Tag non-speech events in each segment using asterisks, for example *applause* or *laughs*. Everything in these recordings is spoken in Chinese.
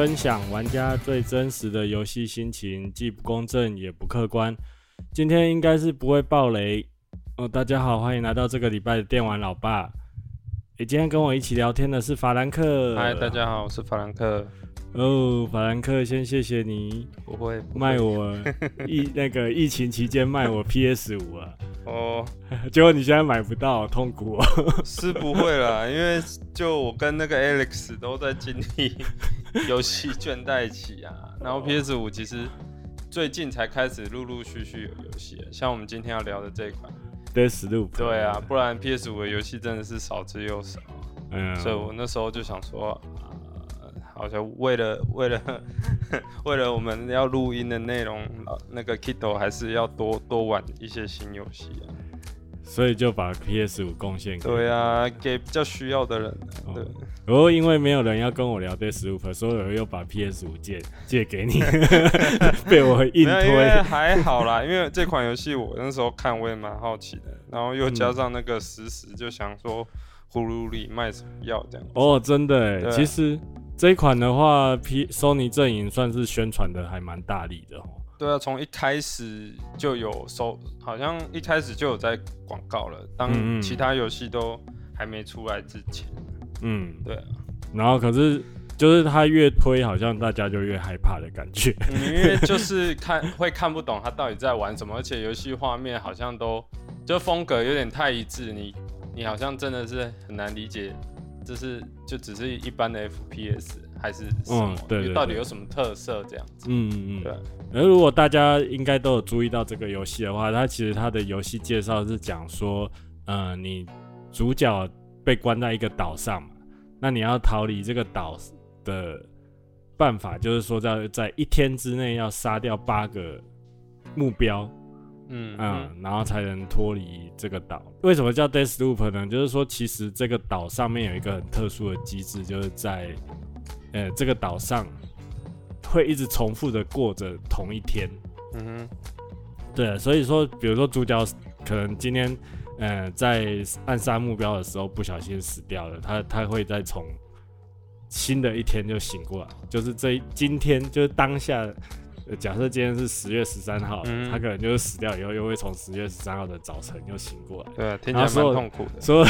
分享玩家最真实的游戏心情，既不公正也不客观。今天应该是不会爆雷哦。大家好，欢迎来到这个礼拜的电玩老爸。诶，今天跟我一起聊天的是法兰克。嗨，大家好，我是法兰克。哦，法兰克，先谢谢你，不会，不会卖我 *laughs* 疫那个疫情期间卖我 PS 五啊。哦，*laughs* 结果你现在买不到，痛苦哦。*laughs* 是不会啦，因为就我跟那个 Alex 都在经历游戏倦怠期啊。然后 PS 五其实最近才开始陆陆续续有游戏，像我们今天要聊的这一款 Deathloop。对啊，不然 PS 五的游戏真的是少之又少。嗯，所以我那时候就想说，呃，好像为了 *laughs* 为了 *laughs* 为了我们要录音的内容，那个 Kito 还是要多多玩一些新游戏啊。所以就把 PS 五贡献给对啊，给比较需要的人。对，然后、哦、因为没有人要跟我聊 Deathloop，所以我又把 PS 五借借给你，*laughs* 被我硬推。还好啦，因为这款游戏我那时候看我也蛮好奇的，然后又加上那个实时，就想说葫芦里卖什么药这样。哦，真的哎，其实这一款的话，P Sony 阵营算是宣传的还蛮大力的哦。对啊，从一开始就有收，好像一开始就有在广告了。当其他游戏都还没出来之前，嗯，对啊。然后可是就是他越推，好像大家就越害怕的感觉，嗯、因为就是看会看不懂他到底在玩什么，而且游戏画面好像都就风格有点太一致，你你好像真的是很难理解，就是就只是一般的 FPS 还是什么？嗯、对，对，对，到底有什么特色这样子？嗯嗯嗯，对。而如果大家应该都有注意到这个游戏的话，它其实它的游戏介绍是讲说，呃，你主角被关在一个岛上嘛，那你要逃离这个岛的办法，就是说在在一天之内要杀掉八个目标，嗯嗯，然后才能脱离这个岛。为什么叫 Deathloop 呢？就是说其实这个岛上面有一个很特殊的机制，就是在呃这个岛上。会一直重复的过着同一天，嗯哼，对，所以说，比如说主角可能今天，呃，在暗杀目标的时候不小心死掉了，他他会再从新的一天就醒过来，就是这今天就是当下，假设今天是十月十三号，嗯、他可能就是死掉以后又会从十月十三号的早晨又醒过来，对，听起来蛮痛苦的，所有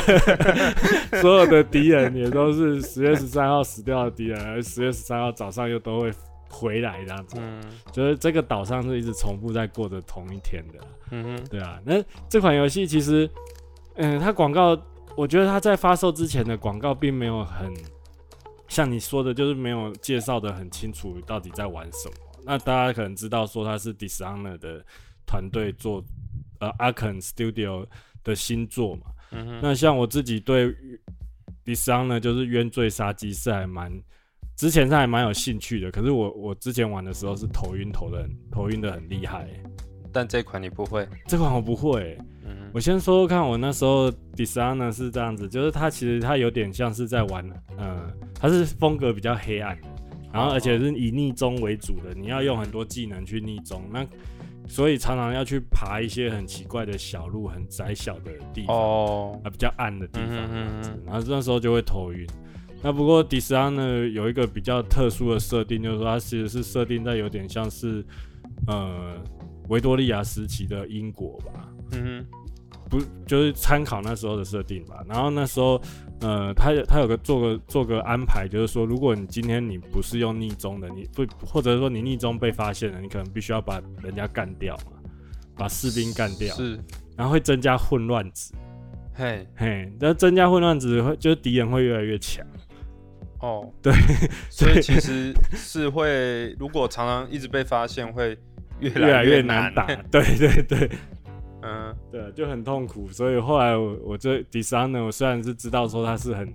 所有的敌人也都是十月十三号死掉的敌人，而十月十三号早上又都会。回来这样子，嗯，就是这个岛上是一直重复在过着同一天的，嗯哼，对啊。那这款游戏其实，嗯，它广告，我觉得它在发售之前的广告并没有很像你说的，就是没有介绍的很清楚到底在玩什么。那大家可能知道说它是 Dishonor 的团队做，呃，Arkane Studio 的新作嘛，嗯。那像我自己对 Dishonor 就是冤罪杀机是还蛮。之前是还蛮有兴趣的，可是我我之前玩的时候是头晕头的，头晕的很厉害。但这款你不会？这款我不会。嗯，我先说说看，我那时候 Dishonor 是这样子，就是它其实它有点像是在玩，嗯，它是风格比较黑暗，然后而且是以逆中为主的，你要用很多技能去逆中，那所以常常要去爬一些很奇怪的小路，很窄小的地方，哦，啊比较暗的地方，然后那时候就会头晕。那不过 Dishonor 呢，有一个比较特殊的设定，就是说它其实是设定在有点像是呃维多利亚时期的英国吧，嗯哼，不就是参考那时候的设定吧。然后那时候呃，他他有个做个做个安排，就是说如果你今天你不是用逆中的，你不或者说你逆中被发现了，你可能必须要把人家干掉嘛，把士兵干掉，是，然后会增加混乱值，嘿嘿，那增加混乱值会就是敌人会越来越强。哦，对，所以其实是会，如果常常一直被发现，会越来越难打。*laughs* 对对对，嗯，对，就很痛苦。所以后来我我这 Dishonor，我虽然是知道说它是很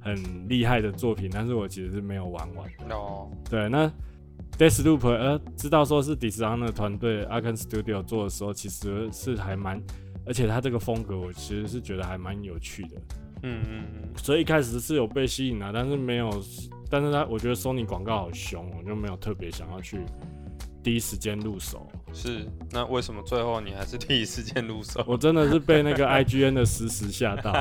很厉害的作品，但是我其实是没有玩完。哦，对，那 Deathloop，呃，知道说是 Designer 团队 Arkane Studio 做的时候，其实是还蛮，而且它这个风格，我其实是觉得还蛮有趣的。嗯嗯嗯，所以一开始是有被吸引的，但是没有，但是他我觉得 Sony 广告好凶，我就没有特别想要去第一时间入手。是，那为什么最后你还是第一时间入手？我真的是被那个 IGN 的实时吓到。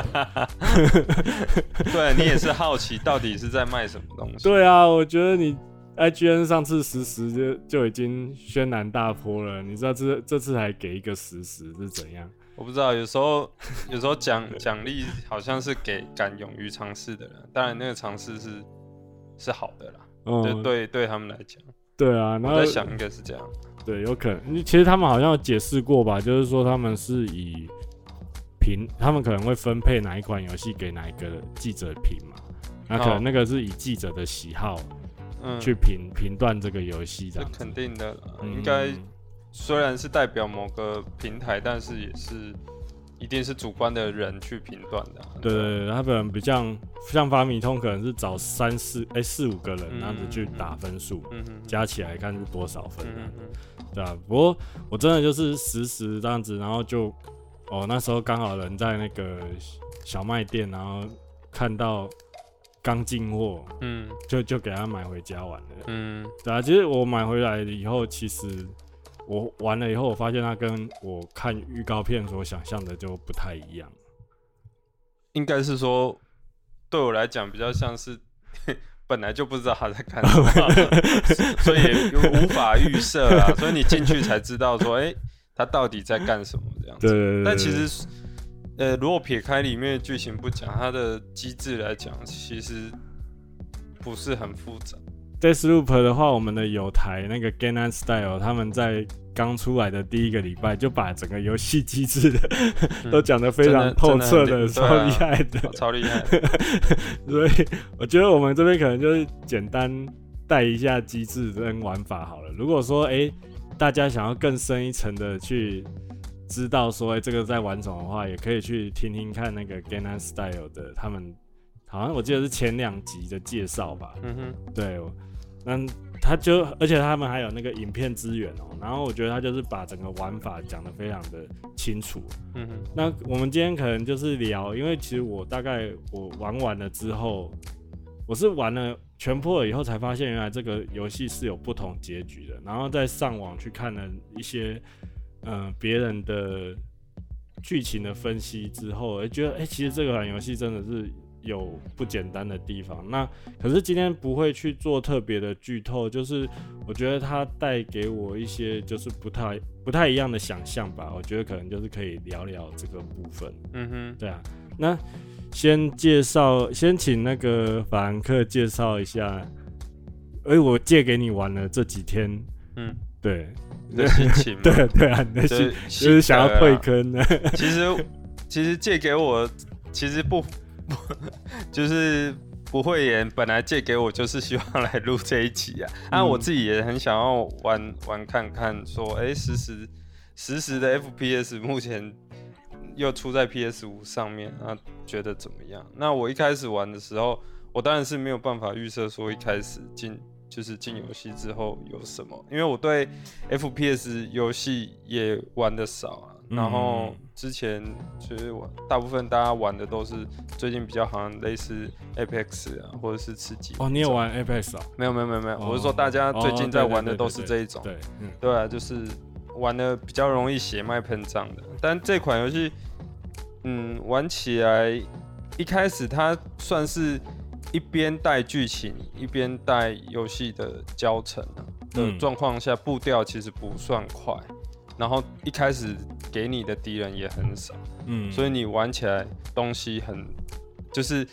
对，你也是好奇到底是在卖什么东西？对啊，我觉得你 IGN 上次实时就就已经轩然大波了，你知道这这次还给一个实时是怎样？我不知道，有时候有时候奖奖励好像是给敢勇于尝试的人，当然那个尝试是是好的啦，对对他们来讲，对啊，那我在想应该是这样，对，有可能，其实他们好像有解释过吧，就是说他们是以评，他们可能会分配哪一款游戏给哪一个记者评嘛，那可能那个是以记者的喜好。去评评断这个游戏，这肯定的，嗯、应该虽然是代表某个平台，但是也是一定是主观的人去评断的。对对对，他可能比较像像发米通，可能是找三四哎、欸、四五个人，那样子去打分数，嗯嗯，加起来看是多少分，嗯嗯，对啊。不过我真的就是实时这样子，然后就哦那时候刚好人在那个小卖店，然后看到。刚进货，嗯，就就给他买回家玩了，嗯，对啊，其实我买回来以后，其实我玩了以后，我发现它跟我看预告片所想象的就不太一样。应该是说，对我来讲比较像是 *laughs* 本来就不知道他在干什么，*laughs* 所以无法预设啊，所以你进去才知道说，哎、欸，他到底在干什么这样子。但其实。呃，如果撇开里面的剧情不讲，它的机制来讲，其实不是很复杂。Deathloop 的话，我们的友台那个 Gangnam Style，他们在刚出来的第一个礼拜就把整个游戏机制的、嗯、都讲得非常透彻的，超厉害的，超厉害。*laughs* 所以我觉得我们这边可能就是简单带一下机制跟玩法好了。如果说哎、欸，大家想要更深一层的去。知道说哎、欸，这个在玩什么的话，也可以去听听看那个 Gangnam Style 的，他们好像我记得是前两集的介绍吧。嗯哼，对，那他就而且他们还有那个影片资源哦、喔，然后我觉得他就是把整个玩法讲得非常的清楚。嗯哼，那我们今天可能就是聊，因为其实我大概我玩完了之后，我是玩了全破了以后才发现，原来这个游戏是有不同结局的，然后再上网去看了一些。嗯，别人的剧情的分析之后，哎，觉得哎、欸，其实这款游戏真的是有不简单的地方。那可是今天不会去做特别的剧透，就是我觉得它带给我一些就是不太不太一样的想象吧。我觉得可能就是可以聊聊这个部分。嗯哼，对啊。那先介绍，先请那个法兰克介绍一下。哎，我借给你玩了这几天，嗯，对。你的心情对 *laughs* 对啊，你的心就是想要退坑呢。其实其实借给我，其实不不 *laughs* 就是不会演。本来借给我就是希望来录这一集啊。那、嗯啊、我自己也很想要玩玩看看，说哎，实时实时的 FPS 目前又出在 PS 五上面，那觉得怎么样？那我一开始玩的时候，我当然是没有办法预设说一开始进。就是进游戏之后有什么？因为我对 FPS 游戏也玩的少啊。嗯、然后之前其实我大部分大家玩的都是最近比较好像类似 Apex 啊，或者是吃鸡。哦，你也玩 Apex 啊？没有没有没有没有，我是说大家最近在玩的都是这一种。对，对啊，就是玩的比较容易血脉膨胀的。但这款游戏，嗯，玩起来一开始它算是。一边带剧情，一边带游戏的教程的状况下，步调其实不算快。然后一开始给你的敌人也很少，嗯，所以你玩起来东西很，就是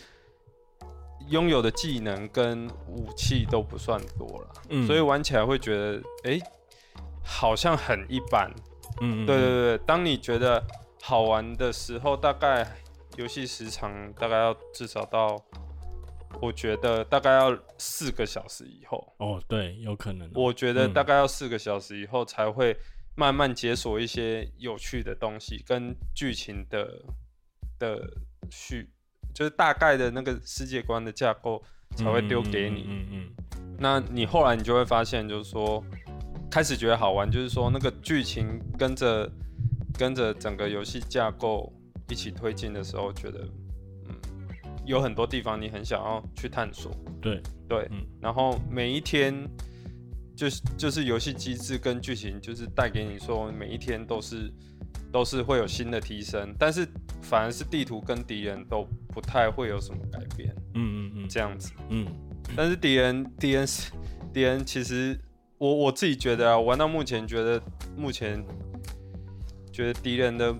拥有的技能跟武器都不算多了，嗯，所以玩起来会觉得，哎，好像很一般，嗯，对对对。当你觉得好玩的时候，大概游戏时长大概要至少到。我觉得大概要四个小时以后哦，对，有可能。我觉得大概要四个小时以后才会慢慢解锁一些有趣的东西，跟剧情的的序，就是大概的那个世界观的架构才会丢给你。嗯嗯。那你后来你就会发现，就是说开始觉得好玩，就是说那个剧情跟着跟着整个游戏架构一起推进的时候，觉得嗯。有很多地方你很想要去探索，对对，嗯，然后每一天就是就是游戏机制跟剧情，就是带给你说每一天都是都是会有新的提升，但是反而是地图跟敌人都不太会有什么改变，嗯嗯嗯，这样子，嗯，但是敌人敌人是敌人其实我我自己觉得啊，玩到目前觉得目前觉得敌人的。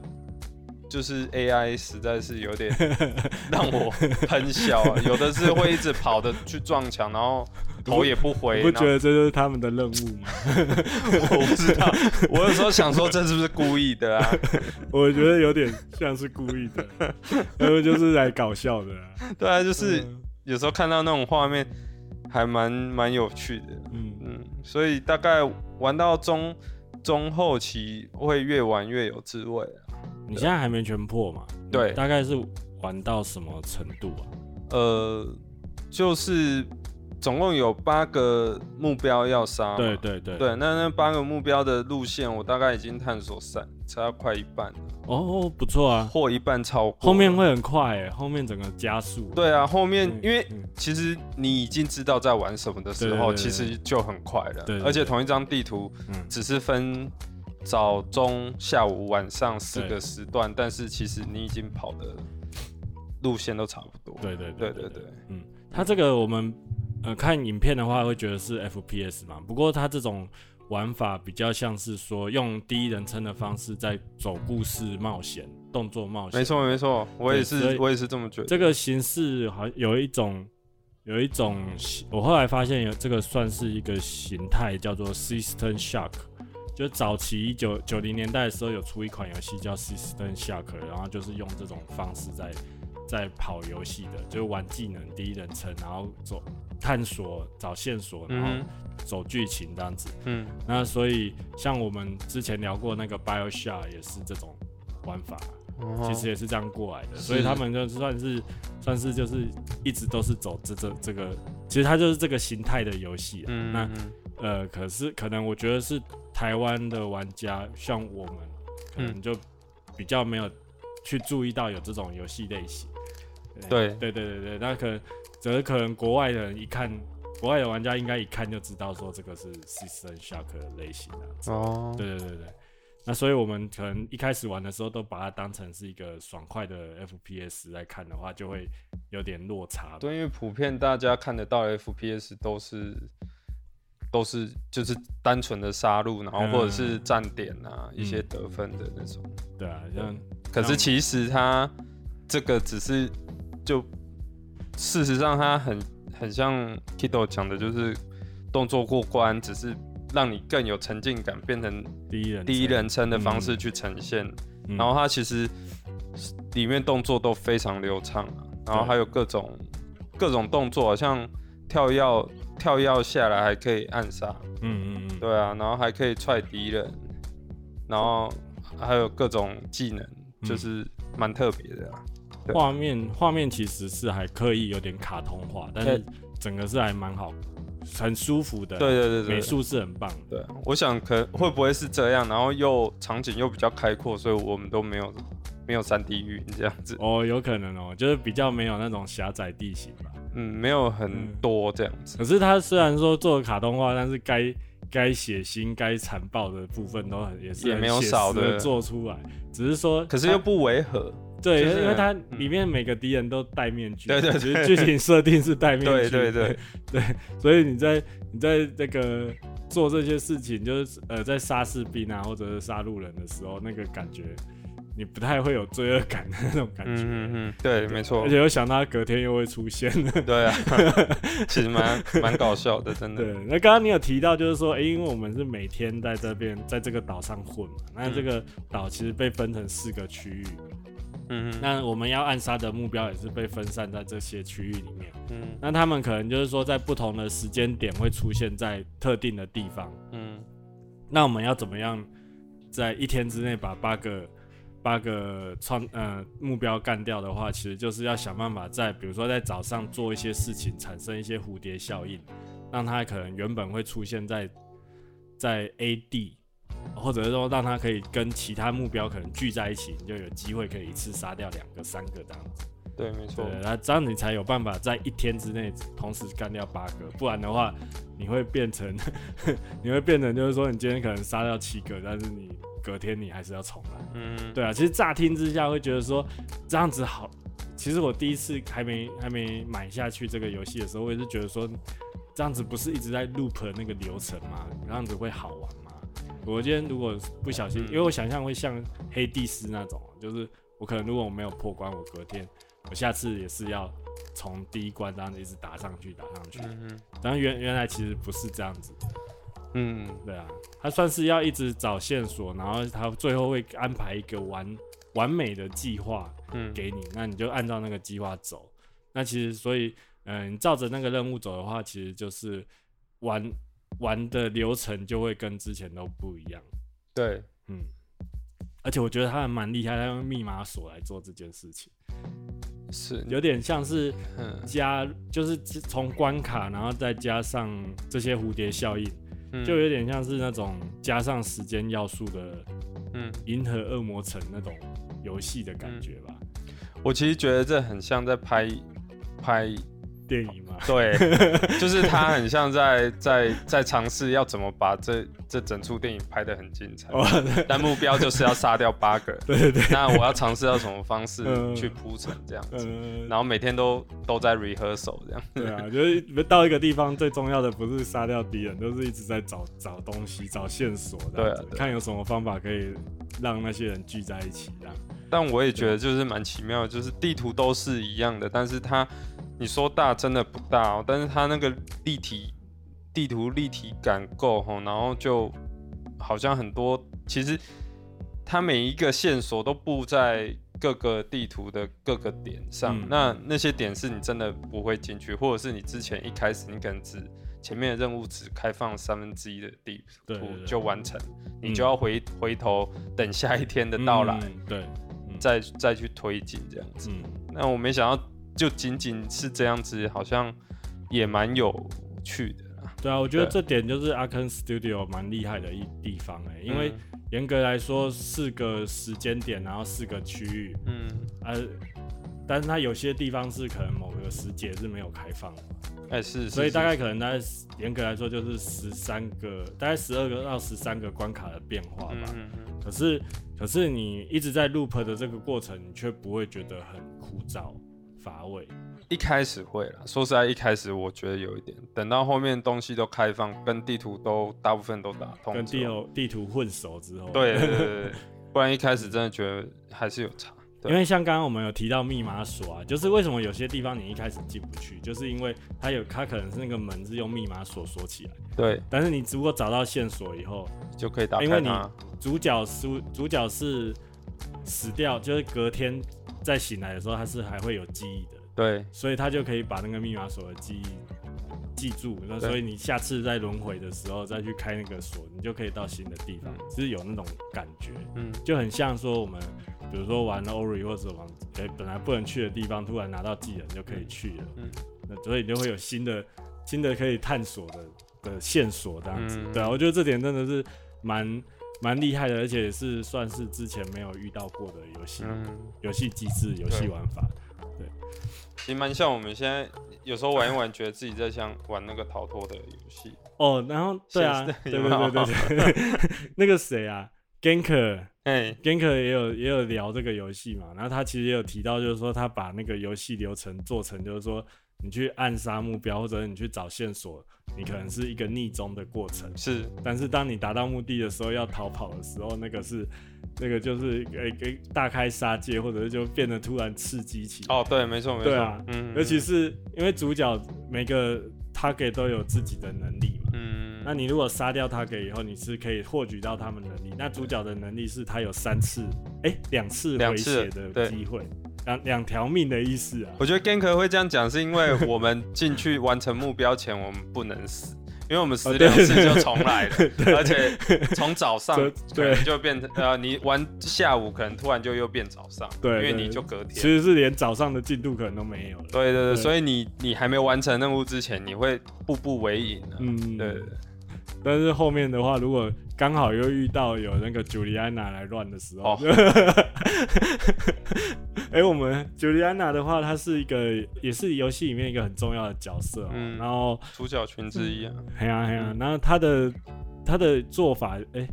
就是 AI 实在是有点 *laughs* 让我喷笑啊，有的是会一直跑的去撞墙，然后头也不回。不觉得这就是他们的任务吗？*laughs* 我不知道，我有时候想说这是不是故意的啊？*laughs* 我觉得有点像是故意的，因为就是来搞笑的啊。*laughs* 对啊，就是有时候看到那种画面还蛮蛮有趣的。嗯嗯，所以大概玩到中中后期会越玩越有滋味啊。你现在还没全破嘛？对，大概是玩到什么程度啊？呃，就是总共有八个目标要杀。对对对。对，那那八个目标的路线，我大概已经探索三，差快一半了。哦，不错啊，或一半超过。后面会很快诶，后面整个加速。对啊，后面因为其实你已经知道在玩什么的时候，其实就很快了。对。而且同一张地图，只是分。早中下午晚上四个时段，但是其实你已经跑的路线都差不多。对对对对对，对，嗯，它这个我们呃看影片的话会觉得是 FPS 嘛，不过它这种玩法比较像是说用第一人称的方式在走故事冒险、动作冒险。没错没错，我也是我也是这么觉得。这个形式好像有一种有一种，我后来发现有这个算是一个形态，叫做 System Shock。就早期一九九零年代的时候，有出一款游戏叫 System Shock，然后就是用这种方式在在跑游戏的，就是玩技能第一人称，然后走探索找线索，然后走剧情这样子。嗯，那所以像我们之前聊过那个 BioShock 也是这种玩法，其实也是这样过来的，所以他们就算是算是就是一直都是走这这这个，其实它就是这个形态的游戏。嗯，那呃，可是可能我觉得是。台湾的玩家像我们，可能就比较没有去注意到有这种游戏类型。对对对对对，那可能只是可能国外的人一看，国外的玩家应该一看就知道说这个是 System Shock 的类型的。哦，对对对对，那所以我们可能一开始玩的时候都把它当成是一个爽快的 FPS 来看的话，就会有点落差。对，因为普遍大家看得到的 FPS 都是。都是就是单纯的杀戮，然后或者是站点啊，嗯、一些得分的那种。对啊，像可是其实它这个只是就事实上它很很像 Kido 讲的，就是动作过关，只是让你更有沉浸感，变成第一人第一人称的方式去呈现。嗯、然后它其实里面动作都非常流畅啊，然后还有各种各种动作，好像跳跃。跳跃下来还可以暗杀，嗯嗯嗯，对啊，然后还可以踹敌人，然后还有各种技能，就是蛮特别的啊。画面画面其实是还刻意有点卡通化，但是整个是还蛮好，很舒服的。对对对对，美术是很棒的。对，我想可会不会是这样，然后又场景又比较开阔，所以我们都没有没有三 D 晕这样子。哦，有可能哦，就是比较没有那种狭窄地形吧。嗯，没有很多这样子。可是他虽然说做卡通化，但是该该血腥、该残暴的部分都很也是也没有少的做出来。只是说，可是又不违和。对，因为它里面每个敌人都戴面具。对对对，剧情设定是戴面具。对对对 *laughs* 对，所以你在你在这个做这些事情，就是呃，在杀士兵啊，或者是杀路人的时候，那个感觉。你不太会有罪恶感的那种感觉，嗯嗯，对，没错。而且又想到他隔天又会出现，对啊，*laughs* 其实蛮蛮搞笑的，真的。对，那刚刚你有提到，就是说，哎、欸，因为我们是每天在这边，在这个岛上混嘛，那这个岛其实被分成四个区域，嗯哼，那我们要暗杀的目标也是被分散在这些区域里面，嗯，那他们可能就是说，在不同的时间点会出现在特定的地方，嗯，那我们要怎么样在一天之内把八个八个创呃目标干掉的话，其实就是要想办法在比如说在早上做一些事情，产生一些蝴蝶效应，让它可能原本会出现在在 A 地，或者是说让他可以跟其他目标可能聚在一起，你就有机会可以一次杀掉两个、三个这样子。对，没错。那这样你才有办法在一天之内同时干掉八个，不然的话你会变成 *laughs* 你会变成就是说你今天可能杀掉七个，但是你。隔天你还是要重来，嗯，对啊，其实乍听之下会觉得说这样子好。其实我第一次还没还没买下去这个游戏的时候，我也是觉得说这样子不是一直在 loop 那个流程吗？这样子会好玩吗？我今天如果不小心，因为我想象会像黑帝斯那种，就是我可能如果我没有破关，我隔天我下次也是要从第一关这样子一直打上去，打上去。嗯，但原原来其实不是这样子。嗯，对啊，他算是要一直找线索，然后他最后会安排一个完完美的计划，嗯，给你，那你就按照那个计划走。那其实所以，嗯，你照着那个任务走的话，其实就是玩玩的流程就会跟之前都不一样。对，嗯，而且我觉得他还蛮厉害，他用密码锁来做这件事情，是。有点像是加，就是从关卡，然后再加上这些蝴蝶效应。就有点像是那种加上时间要素的，嗯，银河恶魔城那种游戏的感觉吧。我其实觉得这很像在拍拍电影嘛。*laughs* 对，就是他很像在在在尝试要怎么把这这整出电影拍得很精彩。但目标就是要杀掉八个。*laughs* 对对对。那我要尝试要什么方式去铺陈这样子，然后每天都都在 rehearsal 这样。*laughs* 对啊，就是到一个地方最重要的不是杀掉敌人，都是一直在找找东西、找线索，对啊，看有什么方法可以让那些人聚在一起这样。但我也觉得就是蛮奇妙的，就是地图都是一样的，但是它。你说大真的不大哦，但是它那个立体地图立体感够吼，然后就好像很多，其实它每一个线索都布在各个地图的各个点上，嗯、那那些点是你真的不会进去，或者是你之前一开始你可能只前面的任务只开放三分之一的地图就完成，你就要回、嗯、回头等下一天的到来，嗯、对，嗯、再再去推进这样子。嗯、那我没想到。就仅仅是这样子，好像也蛮有趣的。对啊，我觉得这点就是 Arkane Studio 蛮厉害的一地方哎、欸，因为严格来说四个时间点，然后四个区域，嗯，呃，但是它有些地方是可能某个时节是没有开放的，哎、欸、是，所以大概可能大概严格来说就是十三个，大概十二个到十三个关卡的变化吧。嗯嗯。可是可是你一直在 loop 的这个过程，你却不会觉得很枯燥。乏味，一开始会啦。说实在，一开始我觉得有一点，等到后面东西都开放，跟地图都大部分都打通，跟地图地图混熟之后，对对对对，不然一开始真的觉得还是有差。因为像刚刚我们有提到密码锁啊，就是为什么有些地方你一开始进不去，就是因为它有它可能是那个门是用密码锁锁起来，对。但是你如果找到线索以后，就可以打开它。因为你主角是主角是死掉，就是隔天。在醒来的时候，他是还会有记忆的，对，所以他就可以把那个密码锁的记忆记住。那所以你下次再轮回的时候再去开那个锁，你就可以到新的地方，就是有那种感觉，嗯，就很像说我们比如说玩 Ori 或者往诶本来不能去的地方，突然拿到技能就可以去了，嗯，那所以你就会有新的新的可以探索的的线索这样子，对啊，我觉得这点真的是蛮。蛮厉害的，而且也是算是之前没有遇到过的游戏，游戏机制、游戏玩法，对，其实蛮像我们现在有时候玩一玩，觉得自己在像玩那个逃脱的游戏。哦，然后对啊，对对对对对，*laughs* 那个谁啊，Ganker，哎，Ganker 也有也有聊这个游戏嘛，然后他其实也有提到，就是说他把那个游戏流程做成，就是说。你去暗杀目标，或者你去找线索，你可能是一个逆中的过程。是，但是当你达到目的的时候，要逃跑的时候，那个是，那个就是诶给大开杀戒，或者是就变得突然刺激起。哦，对，没错，没错。对啊，嗯，尤其是因为主角每个 target 都有自己的能力嘛。嗯。那你如果杀掉 target 以后，你是可以获取到他们能力。那主角的能力是他有三次，哎、欸，两次回血的机会。两两条命的意思啊！我觉得 Ganker 会这样讲，是因为我们进去完成目标前，我们不能死，因为我们死两次就重来了，*laughs* 而且从早上对。就变成呃，你玩下午可能突然就又变早上，对，因为你就隔天，其实是连早上的进度可能都没有了。对对对，所以你你还没完成任务之前，你会步步为营的。嗯，对。但是后面的话，如果刚好又遇到有那个茱莉安娜来乱的时候，*laughs* 哎、欸，我们 Juliana 的话，她是一个也是游戏里面一个很重要的角色，嗯，然后主角群之一啊，嘿呀嘿呀，然后她的她的做法，哎、欸，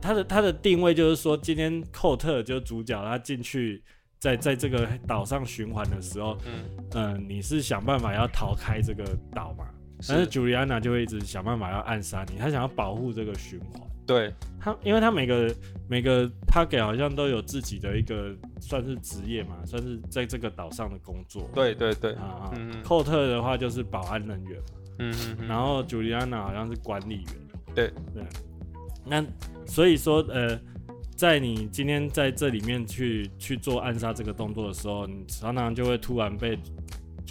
他的她的定位就是说，今天寇特就是主角，他进去在在这个岛上循环的时候，嗯、呃，你是想办法要逃开这个岛嘛？但是 Juliana 就会一直想办法要暗杀你，他想要保护这个循环。对他，因为他每个每个 Target 好像都有自己的一个算是职业嘛，算是在这个岛上的工作。对对对啊啊，寇特的话就是保安人员，嗯嗯，然后 Juliana 好像是管理员。对对，那所以说呃，在你今天在这里面去去做暗杀这个动作的时候，你常常就会突然被。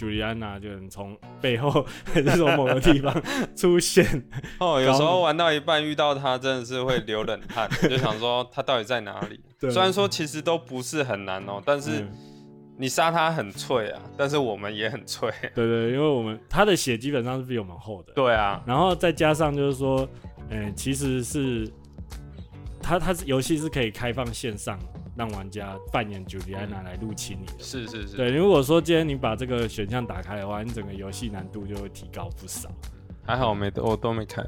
朱莉安娜就从背后 *laughs* 还是从某个地方出现哦，有时候玩到一半遇到他，真的是会流冷汗，*laughs* 就想说他到底在哪里？对虽然说其实都不是很难哦，但是你杀他很脆啊，但是我们也很脆。*laughs* 对，对对，因为我们他的血基本上是比我们厚的。对啊，然后再加上就是说，嗯、欸，其实是他他是游戏是可以开放线上。让玩家扮演朱莉安娜来入侵你的，是是是，对。如果说今天你把这个选项打开的话，你整个游戏难度就会提高不少。还好我没我都没开，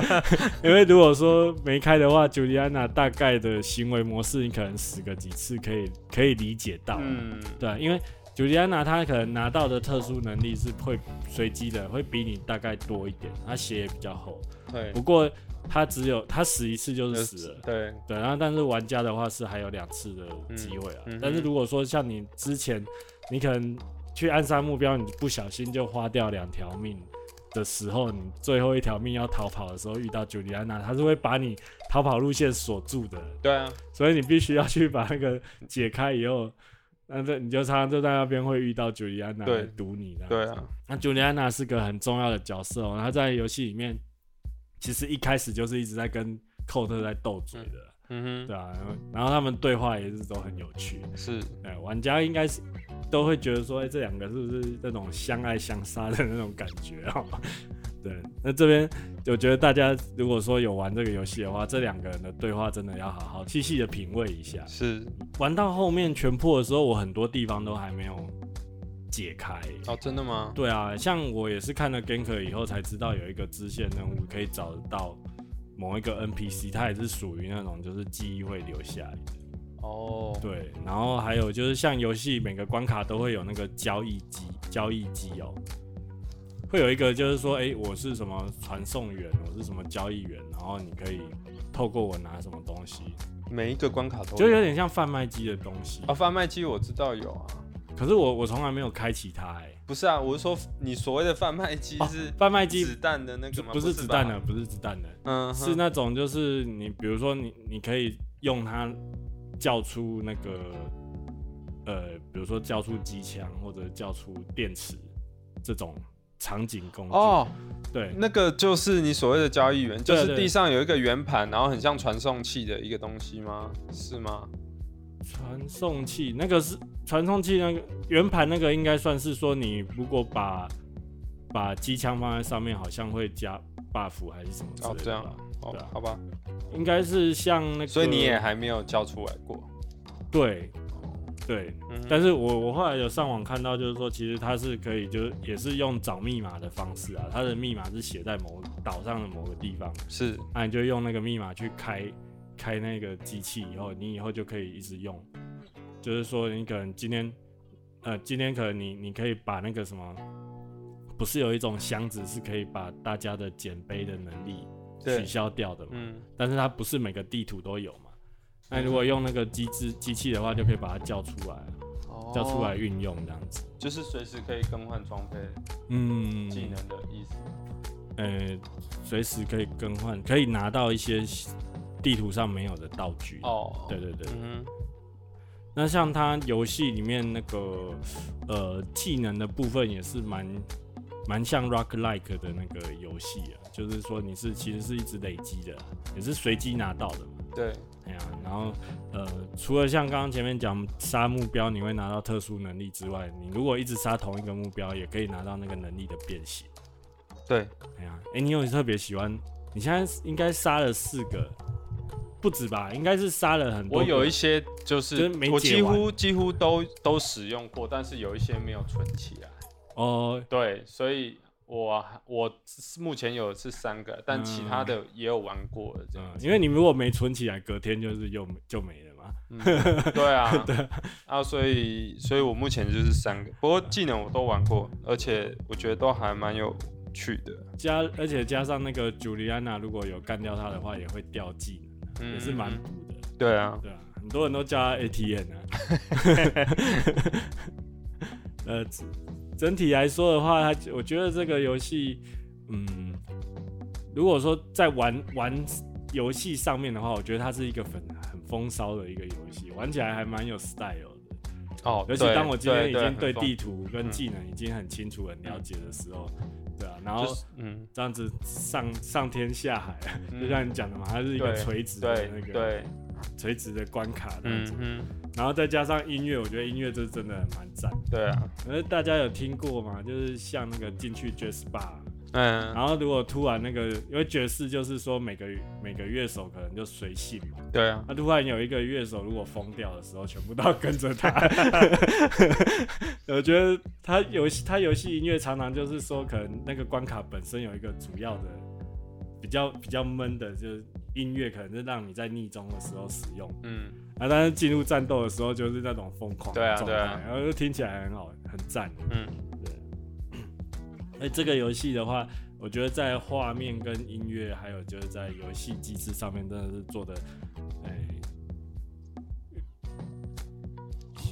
*laughs* 因为如果说没开的话，朱莉安娜大概的行为模式，你可能死个几次可以可以理解到。嗯，对，因为朱莉安娜她可能拿到的特殊能力是会随机的，会比你大概多一点，她血也比较厚。对，不过。他只有他死一次就是死了，对对，然后但是玩家的话是还有两次的机会啊。嗯嗯、但是如果说像你之前，你可能去暗杀目标，你不小心就花掉两条命的时候，你最后一条命要逃跑的时候遇到朱莉安娜，他是会把你逃跑路线锁住的。对啊，所以你必须要去把那个解开以后，那这你就常常就在那边会遇到朱莉安娜来堵你的。对啊，那朱莉安娜是个很重要的角色哦，她在游戏里面。其实一开始就是一直在跟寇特在斗嘴的，嗯哼，对啊，然后他们对话也是都很有趣，是，哎，玩家应该是都会觉得说，哎，这两个是不是那种相爱相杀的那种感觉啊？*laughs* 对，那这边我觉得大家如果说有玩这个游戏的话，这两个人的对话真的要好好细细的品味一下。是，玩到后面全破的时候，我很多地方都还没有。解开哦，真的吗？对啊，像我也是看了 gank 以后才知道有一个支线任务可以找到某一个 NPC，它也是属于那种就是记忆会留下来的哦。对，然后还有就是像游戏每个关卡都会有那个交易机，交易机哦，会有一个就是说，哎、欸，我是什么传送员，我是什么交易员，然后你可以透过我拿什么东西。每一个关卡都有就有点像贩卖机的东西啊，贩卖机我知道有啊。可是我我从来没有开启它哎、欸，不是啊，我是说你所谓的贩卖机是贩卖机子弹的那个吗？不是子弹的，不是子弹的，嗯，是那种就是你比如说你你可以用它叫出那个呃，比如说叫出机枪或者叫出电池这种场景工具。哦，对，那个就是你所谓的交易员，就是地上有一个圆盘，然后很像传送器的一个东西吗？是吗？传送器那个是传送器，那个圆盘那个应该算是说，你如果把把机枪放在上面，好像会加 buff 还是什么之类的？哦，这样啊，哦，对啊，好吧，应该是像那个，所以你也还没有交出来过。对，对，嗯、但是我我后来有上网看到，就是说其实它是可以，就是也是用找密码的方式啊，它的密码是写在某岛上的某个地方，是，那你就用那个密码去开。开那个机器以后，你以后就可以一直用。就是说，你可能今天，呃，今天可能你你可以把那个什么，不是有一种箱子是可以把大家的捡杯的能力取消掉的嘛？嗯。但是它不是每个地图都有嘛？那如果用那个机制机器的话，就可以把它叫出来，哦、叫出来运用这样子。就是随时可以更换装备，嗯，技能的意思。呃，随时可以更换，可以拿到一些。地图上没有的道具哦，对对对，嗯、那像它游戏里面那个呃技能的部分也是蛮蛮像 Rock-like 的那个游戏啊，就是说你是其实是一直累积的，也是随机拿到的嘛。对，哎呀，然后呃除了像刚刚前面讲杀目标你会拿到特殊能力之外，你如果一直杀同一个目标，也可以拿到那个能力的变形。对，哎呀，哎，你有特别喜欢？你现在应该杀了四个。不止吧，应该是杀了很多。我有一些就是，我几乎几乎都都使用过，但是有一些没有存起来。哦，对，所以我我目前有是三个，但其他的也有玩过的这样。因为你如果没存起来，隔天就是又就没了嘛。嗯、对啊，*laughs* 对啊，所以所以我目前就是三个，不过技能我都玩过，而且我觉得都还蛮有趣的。加而且加上那个茱莉安娜，如果有干掉他的话，也会掉技能，嗯、也是蛮补的。对啊，对啊，很多人都叫他 ATM 啊。*laughs* 呃，整体来说的话，他我觉得这个游戏，嗯，如果说在玩玩游戏上面的话，我觉得它是一个很很风骚的一个游戏，玩起来还蛮有 style 的。哦，尤其当我今天已经对地图跟技能已经很清楚、很了解的时候，然后嗯，这样子上上天下海，*laughs* 就像你讲的嘛，它是一个垂直的那个对垂直的关卡，嗯嗯，然后再加上音乐，我觉得音乐这真的蛮赞。对啊，可是大家有听过吗？就是像那个进去 Jazz Bar。嗯，然后如果突然那个，因为爵士就是说每个每个乐手可能就随性嘛，对啊，那突然有一个乐手如果疯掉的时候，全部都要跟着他。*laughs* 我觉得他游戏他游戏音乐常常就是说，可能那个关卡本身有一个主要的比较比较闷的，就是音乐可能是让你在逆中的时候使用，嗯，啊，但是进入战斗的时候就是那种疯狂的状态，对啊对啊，然后就听起来很好，很赞，嗯。哎，这个游戏的话，我觉得在画面跟音乐，还有就是在游戏机制上面，真的是做的，哎，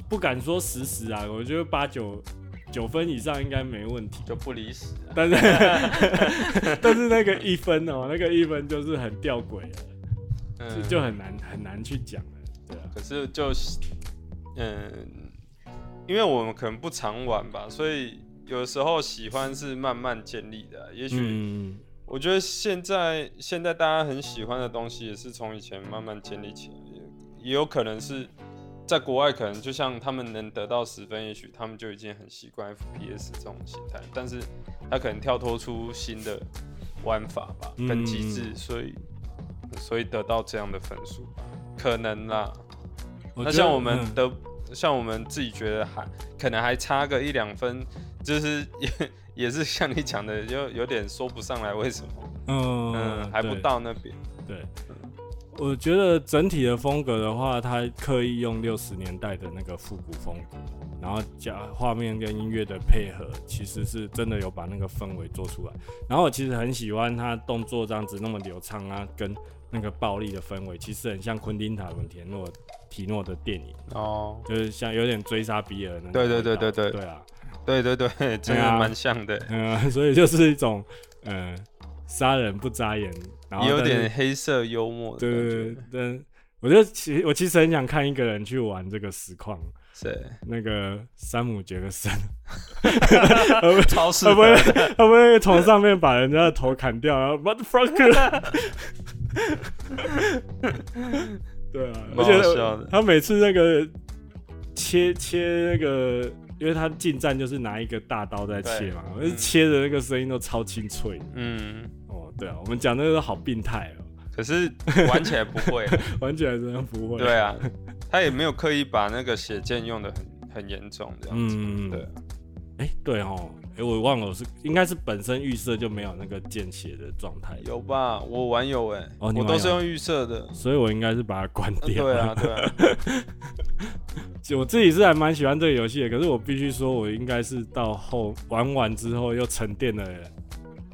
不敢说十十啊，我觉得八九九分以上应该没问题，就不离十。但是，*laughs* 但是那个一分哦，那个一分就是很吊诡了，就很难很难去讲了，对啊。可是就，嗯，因为我们可能不常玩吧，所以。有时候喜欢是慢慢建立的，也许我觉得现在现在大家很喜欢的东西也是从以前慢慢建立起来，也有可能是在国外，可能就像他们能得到十分，也许他们就已经很习惯 FPS 这种形态，但是他可能跳脱出新的玩法吧，跟机制，所以所以得到这样的分数，可能啦。那像我们的，像我们自己觉得还可能还差个一两分。就是 *laughs* 也也是像你讲的，就有点说不上来为什么，嗯，嗯还不到那边。对，我觉得整体的风格的话，他刻意用六十年代的那个复古风格，然后加画面跟音乐的配合，其实是真的有把那个氛围做出来。然后我其实很喜欢他动作这样子那么流畅啊，跟那个暴力的氛围，其实很像昆汀塔伦田诺提诺的电影哦，就是像有点追杀比尔那种。对对对对对，对啊。对对对，真的 *laughs* 蛮像的。嗯、啊呃，所以就是一种，呃，杀人不眨眼，然后有点黑色幽默的。对对对，我觉得其实我其实很想看一个人去玩这个实况。谁？那个山姆杰克森。*laughs* 超市。会不会会不会从上面把人家的头砍掉？然后 What the fuck？对啊，而且他每次那个切切那个。因为他近战就是拿一个大刀在切嘛，而且切的那个声音都超清脆。嗯，哦，对啊，我们讲那个都好病态哦。可是玩起来不会，*laughs* 玩起来真的不会。对啊，他也没有刻意把那个血剑用的很很严重这样子。嗯，对。哎、欸，对哦。哎，我忘了，我是应该是本身预设就没有那个见血的状态。有吧？我玩有哎，哦，我都是用预设的，所以我应该是把它关掉。对啊，*laughs* 对啊。我自己是还蛮喜欢这个游戏的，可是我必须说，我应该是到后玩完之后又沉淀了，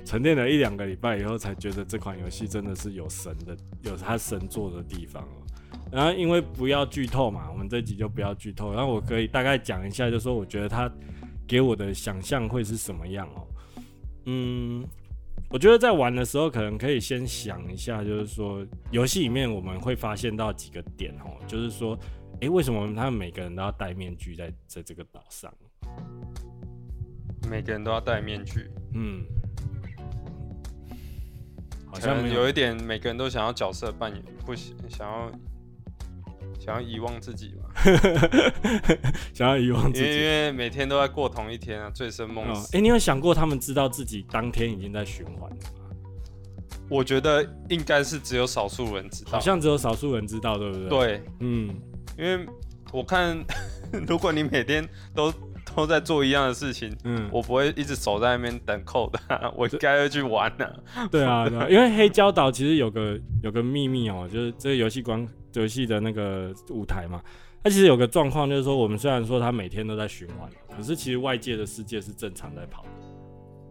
沉淀了一两个礼拜以后，才觉得这款游戏真的是有神的，有它神作的地方哦。然后因为不要剧透嘛，我们这集就不要剧透。然后我可以大概讲一下，就是说我觉得它。给我的想象会是什么样哦？嗯，我觉得在玩的时候，可能可以先想一下，就是说游戏里面我们会发现到几个点哦，就是说，诶，为什么他们每个人都要戴面具在在这个岛上？每个人都要戴面具，嗯，好像有一点，每个人都想要角色扮演，不想想要。想要遗忘自己嘛？*laughs* 想要遗忘自己，因为每天都在过同一天啊，醉生梦死。哎、你有想过他们知道自己当天已经在循环了吗？我觉得应该是只有少数人知道，好像只有少数人知道，对不对？对，嗯，因为我看，*laughs* 如果你每天都都在做一样的事情，嗯，我不会一直守在那边等扣的，我应该会去玩啊。对啊，对啊，因为黑胶岛其实有个有个秘密哦，就是这个游戏光。游戏的那个舞台嘛，它其实有个状况，就是说我们虽然说它每天都在循环，可是其实外界的世界是正常在跑的。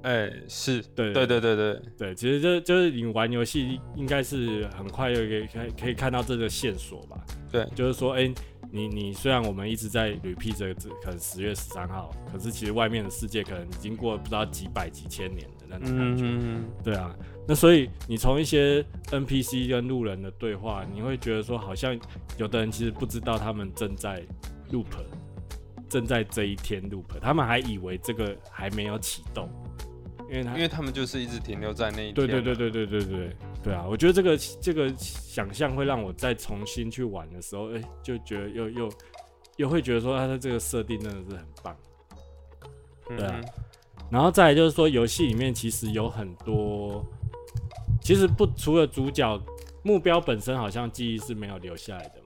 哎，是。对。对对对对。对，其实就就是你玩游戏应该是很快就可以可以可以看到这个线索吧？对，就是说，哎，你你虽然我们一直在 repeat 这个字，可能十月十三号，可是其实外面的世界可能已经过了不知道几百几千年的那种感觉。嗯，对啊，那所以你从一些 NPC 跟路人的对话，你会觉得说，好像有的人其实不知道他们正在 loop，正在这一天 loop，他们还以为这个还没有启动。因为他，因为他们就是一直停留在那一天。对对对对对对对对啊！我觉得这个这个想象会让我再重新去玩的时候，哎、欸，就觉得又又又会觉得说，他的这个设定真的是很棒。对啊，嗯、然后再来就是说，游戏里面其实有很多，其实不除了主角目标本身，好像记忆是没有留下来的。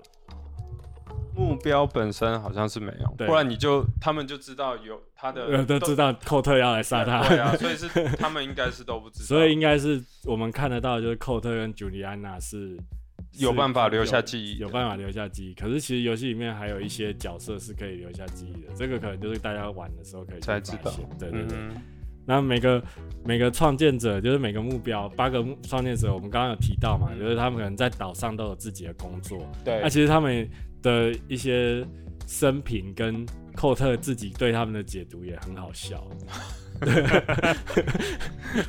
目标本身好像是没有，不然你就他们就知道有他的，*laughs* 都知道寇特要来杀他，对啊，所以是他们应该是都不知道，*laughs* 所以应该是我们看得到，就是寇特跟朱莉安娜是有办法留下记忆，有办法留下记忆。可是其实游戏里面还有一些角色是可以留下记忆的，这个可能就是大家玩的时候可以才知道。对对对，那每个每个创建者就是每个目标八个创建者，我们刚刚有提到嘛，就是他们可能在岛上都有自己的工作，对，那其实他们。的一些生平跟寇特自己对他们的解读也很好笑。*laughs*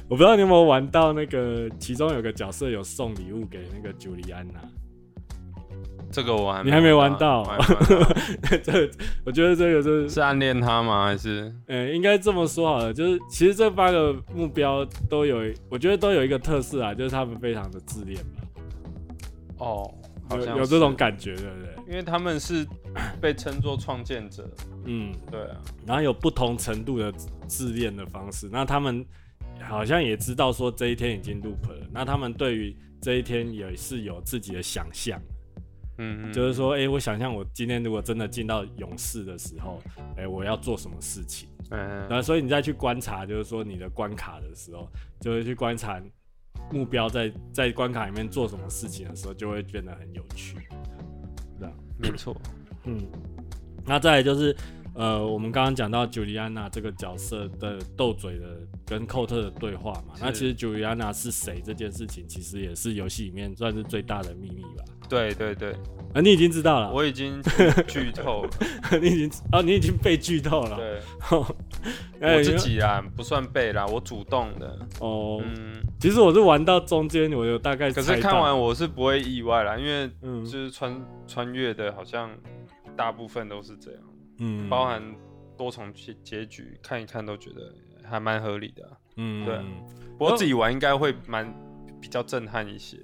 我不知道你有没有玩到那个，其中有个角色有送礼物给那个朱莉安娜。这个我还你还没玩到。*laughs* 这我觉得这个是是暗恋他吗？还是？嗯，应该这么说好了，就是其实这八个目标都有，我觉得都有一个特色啊，就是他们非常的自恋吧。哦。有有这种感觉，对不对？因为他们是 *clears throat* 被称作创建者，嗯，对啊。然后有不同程度的自恋的方式，那他们好像也知道说这一天已经 loop 了，那他们对于这一天也是有自己的想象，嗯，就是说，哎、欸，我想象我今天如果真的进到勇士的时候，哎、欸，我要做什么事情？嗯，那所以你再去观察，就是说你的关卡的时候，就会去观察。目标在在关卡里面做什么事情的时候，就会变得很有趣，没错。嗯，那再来就是，呃，我们刚刚讲到茱莉安娜这个角色的斗嘴的跟寇特的对话嘛，那其实茱莉安娜是谁这件事情，其实也是游戏里面算是最大的秘密吧。对对对，啊，你已经知道了，我已经 *laughs* 剧透了，*laughs* 你已经啊，你已经被剧透了。对，*laughs* 我自己啊，不算被啦，我主动的。哦，嗯，其实我是玩到中间，我有大概，可是看完我是不会意外啦，因为就是穿穿越的，好像大部分都是这样，嗯，包含多重结结局，看一看都觉得还蛮合理的，嗯，对。不过自己玩应该会蛮比较震撼一些，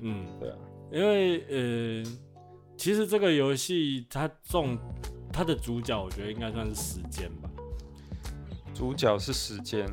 嗯，对啊。因为呃，其实这个游戏它重它的主角，我觉得应该算是时间吧。主角是时间，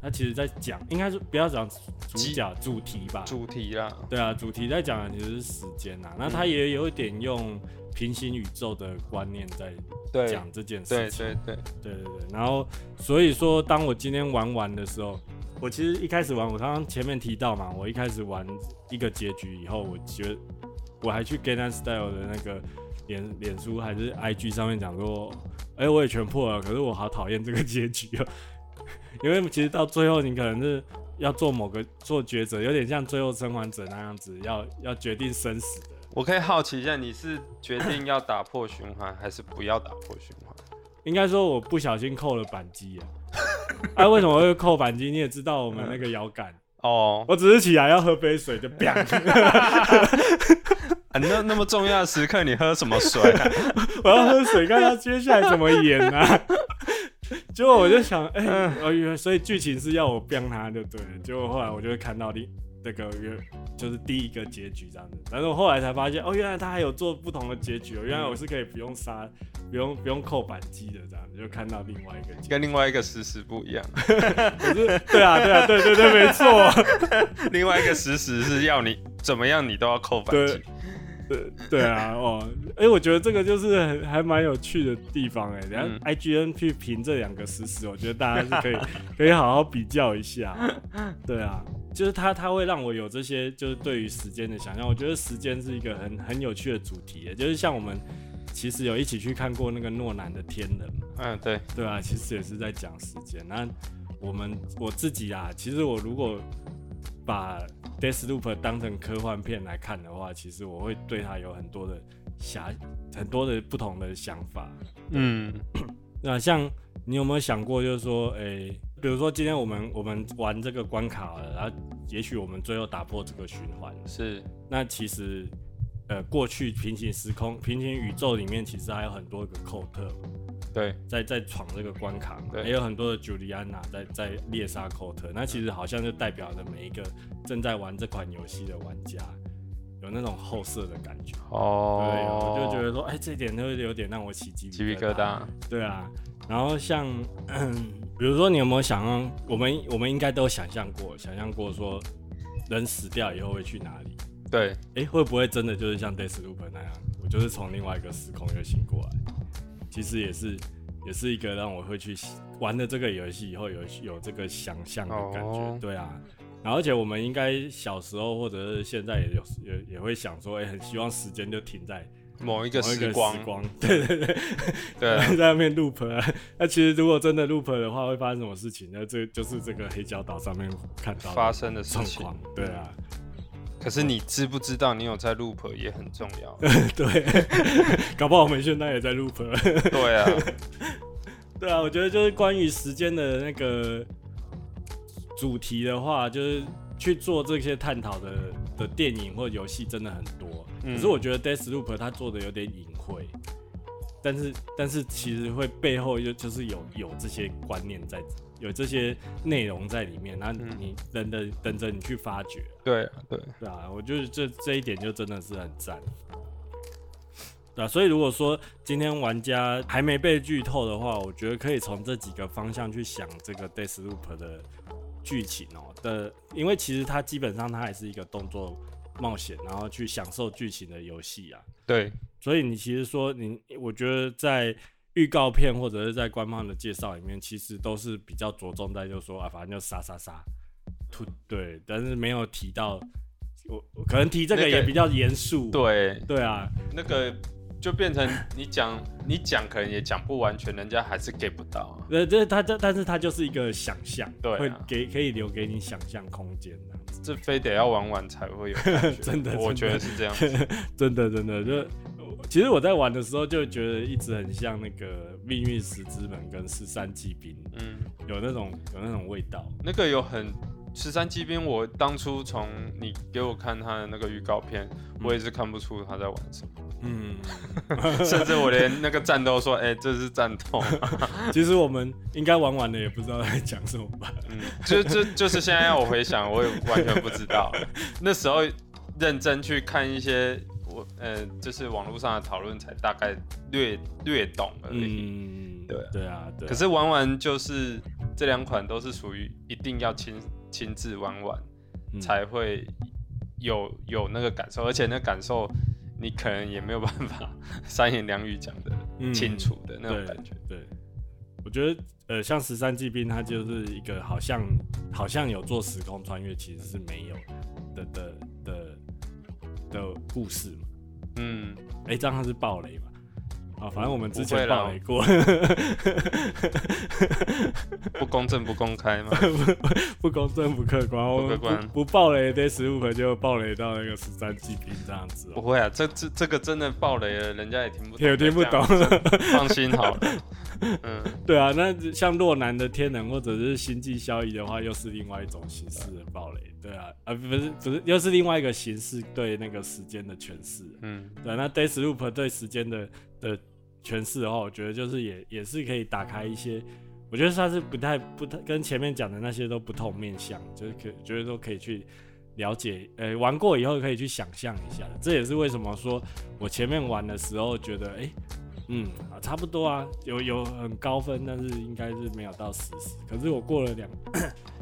它其实在讲，应该是不要讲主角主题吧？主题啦，对啊，主题在讲的其实是时间呐。那它也有一点用平行宇宙的观念在讲这件事情。对对对对对对。然后所以说，当我今天玩完的时候。我其实一开始玩，我刚刚前面提到嘛，我一开始玩一个结局以后，我觉得我还去 Gangnam Style 的那个脸脸书还是 IG 上面讲说，哎、欸，我也全破了，可是我好讨厌这个结局啊，*laughs* 因为其实到最后你可能是要做某个做抉择，有点像最后生还者那样子，要要决定生死的。我可以好奇一下，你是决定要打破循环，还是不要打破循环？应该说我不小心扣了扳机啊！哎、*laughs* 啊，为什么会扣扳机？你也知道我们那个摇杆哦。我只是起来要喝杯水就 *laughs* *laughs* 啪！啊，那那么重要的时刻你喝什么水？我要喝水，看他接下来怎么演啊！结果我就想，哎、欸，哦，所以剧情是要我啪他就对了。结果后来我就会看到你。这个就是第一个结局这样子，但是我后来才发现，哦，原来他还有做不同的结局哦，原来我是可以不用杀，不用不用扣扳机的这样子，就看到另外一个结局，跟另外一个实时不一样。*laughs* 可是，对啊，对啊，对对对，没错。*laughs* 另外一个实时是要你怎么样，你都要扣扳机。*laughs* 对对啊，哦，哎、欸，我觉得这个就是很还蛮有趣的地方哎，然后 IGN 去评这两个实时，我觉得大家是可以 *laughs* 可以好好比较一下。对啊。就是它，它会让我有这些，就是对于时间的想象。我觉得时间是一个很很有趣的主题，就是像我们其实有一起去看过那个诺兰的《天人》。嗯，对，对啊，其实也是在讲时间。那我们我自己啊，其实我如果把 Deathloop 当成科幻片来看的话，其实我会对它有很多的遐很多的不同的想法。嗯，*clears throat* 那像你有没有想过，就是说，诶、欸，比如说今天我们我们玩这个关卡了，然后也许我们最后打破这个循环，是，那其实。呃，过去平行时空、平行宇宙里面，其实还有很多个寇特，对，在在闯这个关卡，对，也有很多的朱莉安娜在在猎杀寇特。那其实好像就代表着每一个正在玩这款游戏的玩家，有那种后设的感觉。哦，对，我就觉得说，哎、欸，这一点就有点让我起鸡皮疙瘩。对啊，然后像，*clears throat* 比如说你有没有想象，我们我们应该都想象过，想象过说，人死掉以后会去哪里？对，哎、欸，会不会真的就是像 Deathloop 那样，我就是从另外一个时空又醒过来？其实也是，也是一个让我会去玩了这个游戏以后有有这个想象的感觉。Oh. 对啊，然后而且我们应该小时候或者是现在也有也也会想说，哎、欸，很希望时间就停在某一个时光。时光对对对，对、啊，*laughs* 在那边 loop。那其实如果真的 loop 的话，会发生什么事情？那这就是这个黑胶岛上面看到发生的状况。对啊。可是你知不知道你有在 loop 也很重要。*laughs* 对，搞不好我们现在也在 loop。对啊，*laughs* 对啊，我觉得就是关于时间的那个主题的话，就是去做这些探讨的的电影或游戏真的很多。嗯。可是我觉得 Deathloop 它做的有点隐晦，但是但是其实会背后就就是有有这些观念在。有这些内容在里面，那你等着等着你去发掘。对啊，对对啊，我觉得这这一点就真的是很赞。对啊，所以如果说今天玩家还没被剧透的话，我觉得可以从这几个方向去想这个 Deathloop 的剧情哦的，因为其实它基本上它还是一个动作冒险，然后去享受剧情的游戏啊。对，所以你其实说你，我觉得在。预告片或者是在官方的介绍里面，其实都是比较着重在就说啊，反正就杀杀杀，突对，但是没有提到我可能提这个也比较严肃，那个，对对啊，那个就变成你讲你讲可能也讲不完全，人家还是给不到。呃，这他这但是他就是一个想象，对，啊，会给可以留给你想象空间这非得要玩完才会有 *laughs* 真的，我觉得是这样，*laughs* 真的真的就。其实我在玩的时候就觉得一直很像那个《命运石之门》跟《十三机兵》，嗯，有那种有那种味道。那个有很《十三机兵》，我当初从你给我看他的那个预告片，嗯，我也是看不出他在玩什么。嗯，*laughs* *laughs* 甚至我连那个战斗说，哎、欸，这是战斗。*laughs* 其实我们应该玩完了，也不知道在讲什么吧。嗯，就就就是现在要我回想，我也完全不知道。那时候认真去看一些。呃，就是网络上的讨论才大概略略懂而已。嗯，对对啊，对啊。可是玩完就是这两款都是属于一定要亲亲自玩完，嗯，才会有有那个感受，而且那感受你可能也没有办法 *laughs* 三言两语讲的清楚的那种感觉。嗯，对，对，我觉得呃，像十三季兵，它就是一个好像好像有做时空穿越，其实是没有的的的的故事嘛。嗯，哎、欸，这样他是暴雷吧？啊，反正我们之前暴雷过，*laughs* 不公正不公开嘛，*laughs* 不公正不客观，不客观，不暴雷得十五分就暴雷到那个十三机兵这样子、喔。不会啊，这这这个真的暴雷了，人家也听不懂，也听不懂，*laughs* 放心好了。嗯，对啊，那像洛南的天能或者是星际效益的话，又是另外一种形式的暴雷。对啊，啊不是不是，又是另外一个形式对那个时间的诠释。嗯，对，那 Days Loop 对时间的的诠释的话，我觉得就是也也是可以打开一些，我觉得算是不太不太跟前面讲的那些都不同面向，就是可觉得都可以去了解，呃，玩过以后可以去想象一下。这也是为什么说我前面玩的时候觉得，哎，嗯啊差不多啊，有有很高分，但是应该是没有到十十。可是我过了两。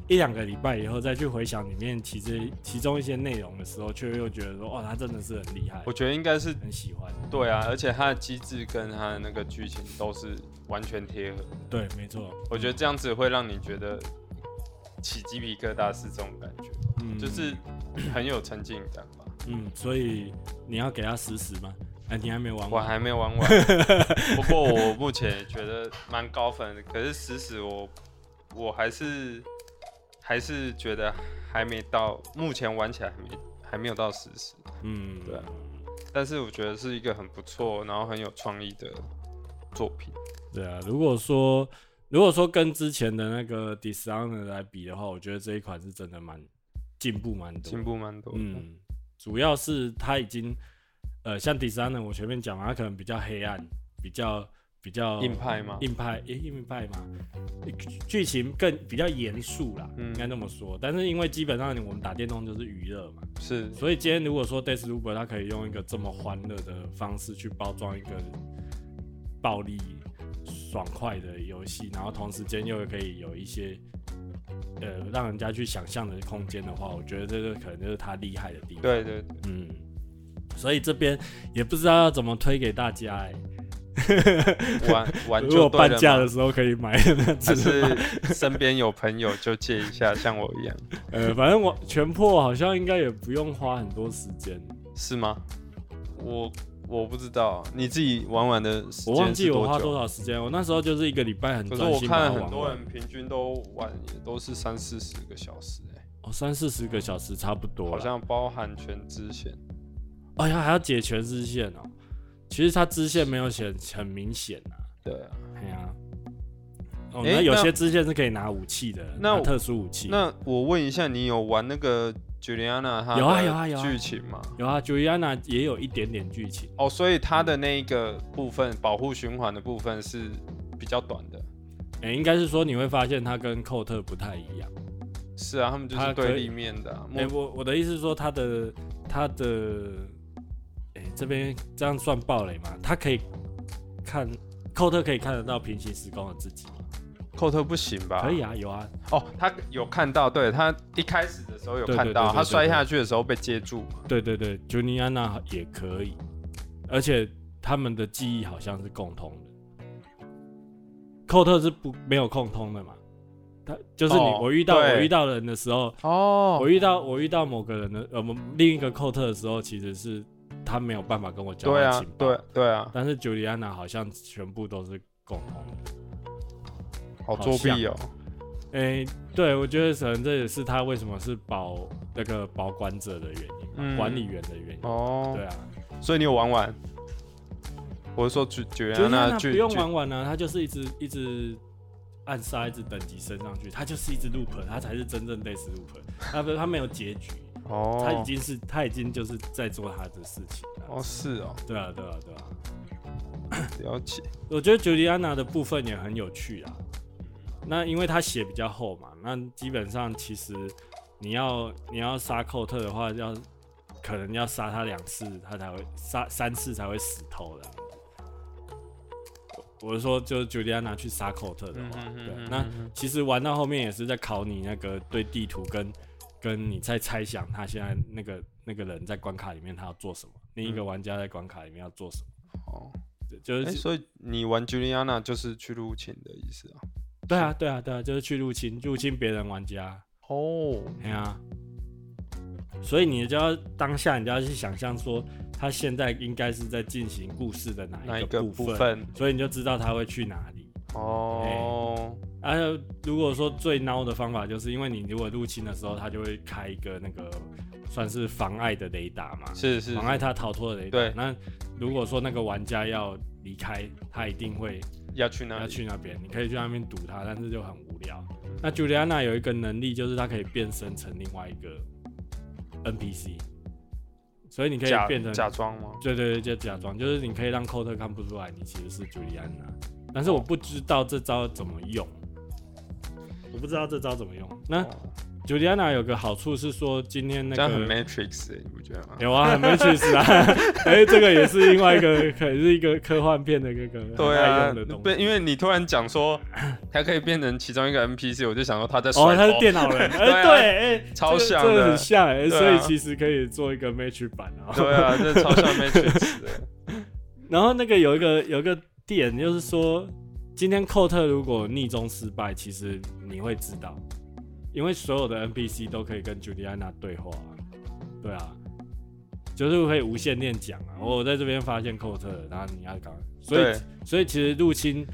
一两个礼拜以后再去回想里面其实其中一些内容的时候，却又觉得说，哇，他真的是很厉害。我觉得应该是很喜欢。对啊，而且他的机制跟他的那个剧情都是完全贴合。对，没错。我觉得这样子会让你觉得起鸡皮疙瘩是这种感觉，嗯，就是很有沉浸感吧。嗯，所以你要给他实时吗？哎，你还没玩完？我还没玩完。*laughs* 不过我目前也觉得蛮高分的，可是实时我。我还是还是觉得还没到，目前玩起来还没还没有到实时。嗯，对。但是我觉得是一个很不错，然后很有创意的作品。对啊，如果说如果说跟之前的那个 Dishonor 来比的话，我觉得这一款是真的蛮进步蛮多，进步蛮多。嗯，主要是它已经呃，像 Dishonor 我前面讲嘛，它可能比较黑暗，比较。比较硬派吗？硬派，诶、欸，硬派吗？剧情更比较严肃啦，嗯、应该这么说。但是因为基本上我们打电动就是娱乐嘛，是。所以今天如果说 Deathloop 它可以用一个这么欢乐的方式去包装一个暴力爽快的游戏，然后同时间又可以有一些呃让人家去想象的空间的话，我觉得这个可能就是它厉害的地方。对对，对，嗯。所以这边也不知道要怎么推给大家哎、欸。玩 *laughs* 玩就如果半价的时候可以买，*laughs* 只是 *laughs* 身边有朋友就借一下，像我一样。呃，反正我全破好像应该也不用花很多时间，是吗？我我不知道，你自己玩玩的时间，我忘记我花多少时间。我那时候就是一个礼拜很专心玩。可是我看很多人平均都玩也都是三四十个小时，欸，哦，三四十个小时差不多，好像包含全支线。哎呀，还要解全支线哦。其实它支线没有显很明显啊。对啊，对啊。哦，那有些支线是可以拿武器的，那特殊武器。那我问一下，你有玩那个 Juliana 它有啊有啊有剧情吗？有啊，Juliana 也有一点点剧情。哦，所以它的那一个部分保护循环的部分是比较短的。哎，应该是说你会发现它跟寇特不太一样。是啊，他们就是对立面的。哎，我我的意思是说，它的它的。这边这样算暴雷吗？他可以看，寇特可以看得到平行时空的自己吗？寇特不行吧？可以啊，有啊。哦，他有看到，对，他一开始的时候有看到，他摔下去的时候被接住。对对对，朱尼安娜也可以，而且他们的记忆好像是共通的。寇特是不没有共通的嘛？他就是你，哦、我遇到我遇到人的时候，哦，我遇到我遇到某个人的呃，另一个寇特的时候，其实是。他没有办法跟我交换情报，对啊，对对啊。但是朱莉安娜好像全部都是共同的，好作弊哦。哎、欸，对，我觉得可能这也是他为什么是保那个保管者的原因，嗯、管理员的原因。哦，对啊。所以你有玩玩？我是说朱朱莉安娜不用玩完啊，他就是一直一直按杀，一直等级升上去，他就是一只 loop，他才是真正类似 loop，他不他没有结局。哦，他已经是他已经就是在做他的事情了。哦，是哦，对啊，对啊，对啊。了解。*coughs* 我觉得朱莉安娜的部分也很有趣啊。那因为他血比较厚嘛，那基本上其实你要你要杀寇特的话，要可能要杀他两次，他才会杀三次才会死透的。我是说，就是朱莉安娜去杀寇特的话，对，那其实玩到后面也是在考你那个对地图跟。跟你在猜想他现在那个那个人在关卡里面他要做什么，另一个玩家在关卡里面要做什么？哦，就是、欸、所以你玩 Juliana 就是去入侵的意思啊？对啊，对啊，对啊，就是去入侵，入侵别人玩家。哦，对啊。所以你就要当下，你就要去想象说，他现在应该是在进行故事的哪一个部分，部分所以你就知道他会去哪里。哦。而、啊、如果说最孬的方法，就是因为你如果入侵的时候，他就会开一个那个算是妨碍的雷达嘛，是是，是，妨碍他逃脱的雷达。对，那如果说那个玩家要离开，他一定会要去那？要去那边，你可以去那边堵他，但是就很无聊。那朱莉安娜有一个能力，就是她可以变身成另外一个 NPC，所以你可以变成假装吗？对对对，就假装，就是你可以让寇特看不出来你其实是朱莉安娜，但是我不知道这招怎么用。我不知道这招怎么用。那 Juliana 有个好处是说，今天那个很 Matrix，你不觉得吗？有啊，很 Matrix 啊。*laughs* 哎、欸，这个也是另外一个，可是一个科幻片的那个对啊对。因为你突然讲说它可以变成其中一个 NPC，我就想说他在哦，他是电脑人。*laughs* 哎、欸，对，哎、欸，超像的，这个这个、很像哎、欸，所以其实可以做一个 Matrix 版啊。对啊，这超像 Matrix 的。*laughs* 然后那个有一个有一个点，就是说。今天寇特如果逆中失败，其实你会知道，因为所有的 NPC 都可以跟 Juliana 对话，对啊，就是可以无限念讲啊。我在这边发现寇特，然后你要搞，所以所以其实入侵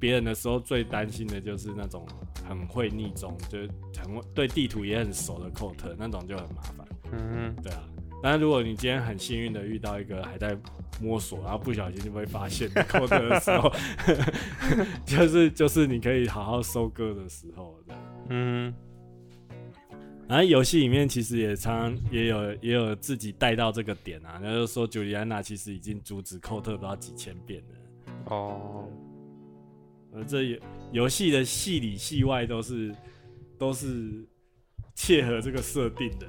别人的时候，最担心的就是那种很会逆中，就是很对地图也很熟的寇特，那种就很麻烦。嗯，对啊。但是如果你今天很幸运的遇到一个还在摸索，然后不小心就被发现寇特的时候，*laughs* 就是就是你可以好好收割的时候。嗯。然后游戏里面其实也常常也有也有自己带到这个点啊，那就是说朱莉安娜其实已经阻止寇特不知道几千遍了。哦，而这游游戏的戏里戏外都是都是切合这个设定的。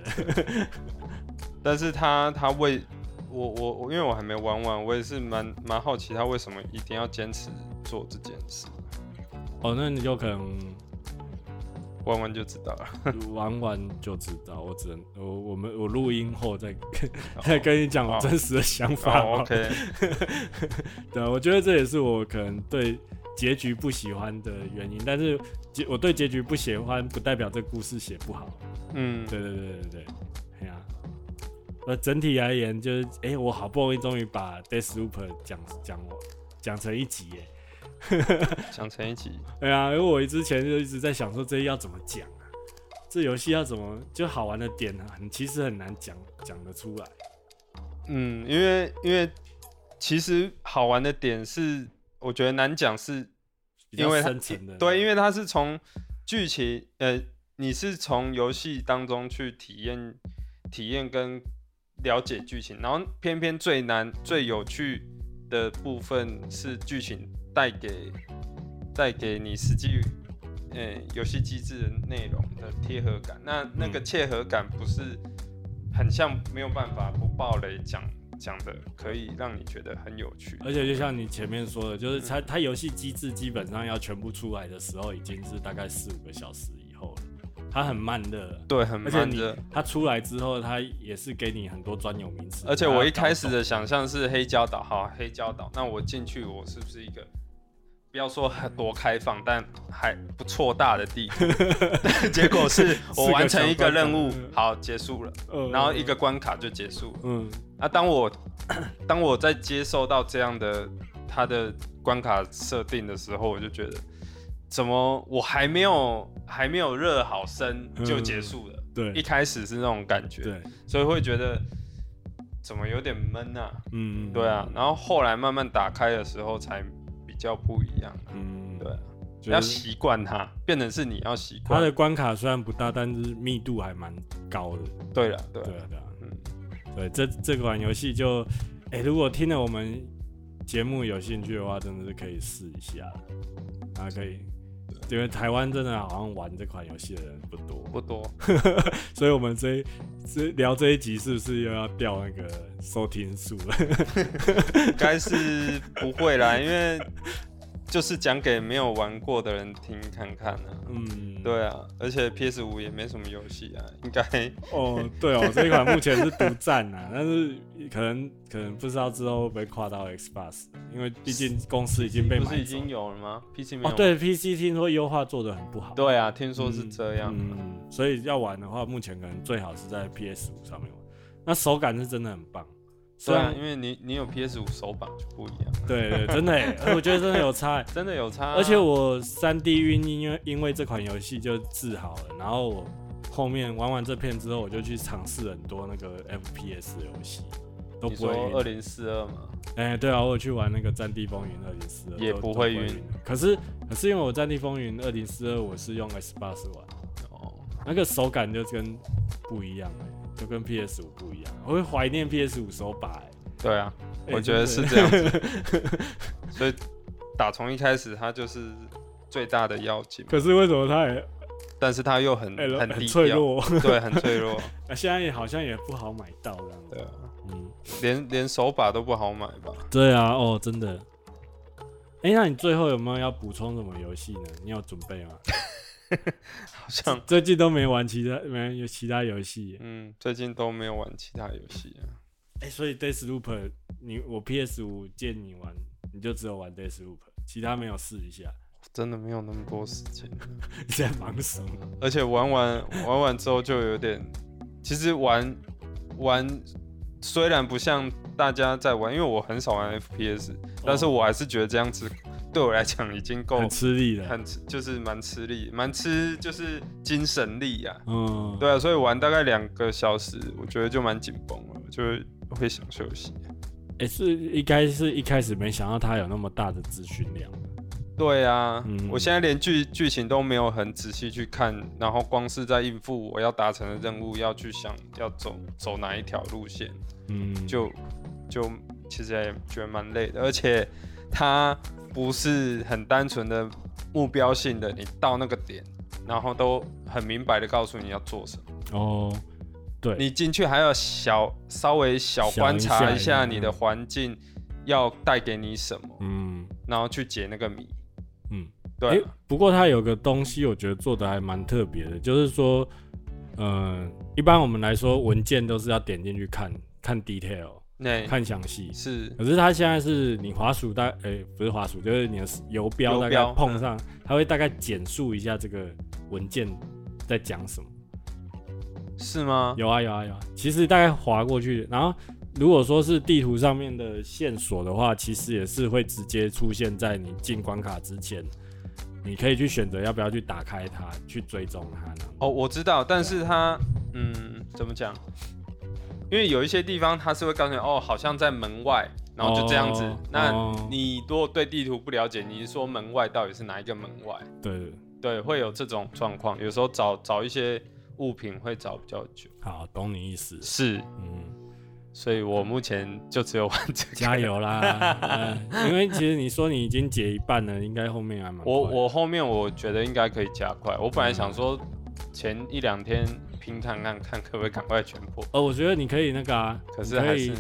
但是他他为我我我，因为我还没玩完，我也是蛮蛮好奇他为什么一定要坚持做这件事。哦，那你就可能。玩完就知道了，*laughs* 玩完就知道。我只能我我们我录音后再跟 *laughs* 再、oh. 跟你讲我真实的想法。Oh. Oh, OK，*laughs* 对，我觉得这也是我可能对结局不喜欢的原因。但是结我对结局不喜欢，不代表这故事写不好。嗯，对对对对对，呃，整体而言就是，哎、欸，我好不容易终于把 Deathloop 讲讲讲成一集耶。*laughs* 讲成一集，对啊，因为我之前就一直在想说，这要怎么讲啊？这游戏要怎么就好玩的点呢？很其实很难讲讲得出来。嗯，因为因为其实好玩的点是，我觉得难讲是，因为深层的对，因为它是从剧情，呃，你是从游戏当中去体验体验跟了解剧情，然后偏偏最难最有趣的部分是剧情。带给带给你实际，呃，游戏机制的内容的贴合感，那那个切合感不是很像没有办法不爆雷讲讲的，可以让你觉得很有趣。而且就像你前面说的，就是它它游戏机制基本上要全部出来的时候，已经是大概四五个小时以后了。它很慢的，对，很慢的。它出来之后，它也是给你很多专有名词。而且我一开始的想象是黑胶岛，好，黑胶岛，那我进去，我是不是一个？不要说很多开放，但还不错大的地图。*laughs* 结果是我完成一个任务，好结束了，然后一个关卡就结束了。嗯，啊，当我 *coughs* 当我在接受到这样的它的关卡设定的时候，我就觉得，怎么我还没有还没有热好身就结束了？对，一开始是那种感觉，对，所以会觉得怎么有点闷啊？嗯，对啊，然后后来慢慢打开的时候才。比较不一样，嗯，对，就是、要习惯它，变成是你要习惯。它的关卡虽然不大，但是密度还蛮高的。对了，对对对，嗯，对，这这款游戏就，哎、欸，如果听了我们节目有兴趣的话，真的是可以试一下，啊可以。因为台湾真的好像玩这款游戏的人不多，不多，*laughs* 所以我们这这聊这一集是不是又要掉那个收听数了？*laughs* *laughs* 应该是不会啦，因为。就是讲给没有玩过的人听看看呢、啊。嗯，对啊，而且 PS 五也没什么游戏啊，应该。哦，对哦，这一款目前是独占啊，*laughs* 但是可能可能不知道之后会不会跨到 Xbox，因为毕竟公司已经被。不是已经有了吗？PC 没有。哦，对，PC 听说优化做的很不好。对啊，听说是这样。嗯，嗯，所以要玩的话，目前可能最好是在 PS 五上面玩，那手感是真的很棒。对啊，因为你你有 PS 五手把就不一样。对对，真的哎，*laughs* 我觉得真的有差，真的有差。而且我三 D 晕，因为因为这款游戏就治好了。然后我后面玩完这片之后，我就去尝试很多那个 FPS 游戏，都不会晕。二零四二嘛？哎，对啊，我有去玩那个《战地风云二零四二》，也不会晕。可是可是因为我《战地风云二零四二》我是用 S 八十玩，哦，那个手感就跟不一样哎，就跟 PS 五不一样。我会怀念 PS 五手把哎。对啊，我觉得是这样子，*laughs* 所以打从一开始它就是最大的要紧。可是为什么它也？但是它又很很很脆弱，对，很脆弱。*laughs* 那现在也好像也不好买到这样子。对啊，嗯，连连手把都不好买吧？对啊，哦，真的。哎，那你最后有没有要补充什么游戏呢？你有准备吗？*laughs* *laughs* 好像最近都没玩其他，没有其他游戏。嗯，最近都没有玩其他游戏啊。哎、欸，所以 Deathloop，你我 PS 五借你玩，你就只有玩 Deathloop，其他没有试一下。真的没有那么多时间。*laughs* 你在忙什么？而且玩完玩完之后就有点，其实玩玩虽然不像大家在玩，因为我很少玩 FPS，、哦、但是我还是觉得这样子对我来讲已经够很吃力了，很吃就是蛮吃力，蛮吃就是精神力呀、啊。嗯，对啊，所以玩大概两个小时，我觉得就蛮紧绷了，就会想休息。也、欸，是应该是一开始没想到它有那么大的资讯量。对啊，嗯、我现在连剧剧情都没有很仔细去看，然后光是在应付我要达成的任务，要去想要走走哪一条路线，嗯，就就其实也觉得蛮累的，而且它不是很单纯的目标性的，你到那个点，然后都很明白的告诉你要做什么。哦，对，你进去还要小稍微小观察一下你的环境要带给你什么，嗯，然后去解那个谜。嗯，对、啊欸。不过它有个东西，我觉得做的还蛮特别的，就是说，嗯、呃，一般我们来说文件都是要点进去看看 detail，看详细。是。可是它现在是你滑鼠大，诶、欸，不是滑鼠，就是你的游标大概碰上，它会大概简述一下这个文件在讲什么。是吗？有啊有啊有啊。其实大概滑过去，然后。如果说是地图上面的线索的话，其实也是会直接出现在你进关卡之前，你可以去选择要不要去打开它，去追踪它呢？哦，我知道，但是它，嗯，怎么讲？因为有一些地方它是会告诉你，哦，好像在门外，然后就这样子。哦、那你如果对地图不了解，你是说门外到底是哪一个门外？对对，会有这种状况。有时候找找一些物品会找比较久。好，懂你意思。是，嗯。所以我目前就只有玩这个，加油啦！嗯、*laughs* 因为其实你说你已经解一半了，应该后面还蛮……我我后面我觉得应该可以加快。我本来想说前一两天拼看看看可不可以赶快全破。呃，我觉得你可以那个啊，可是还是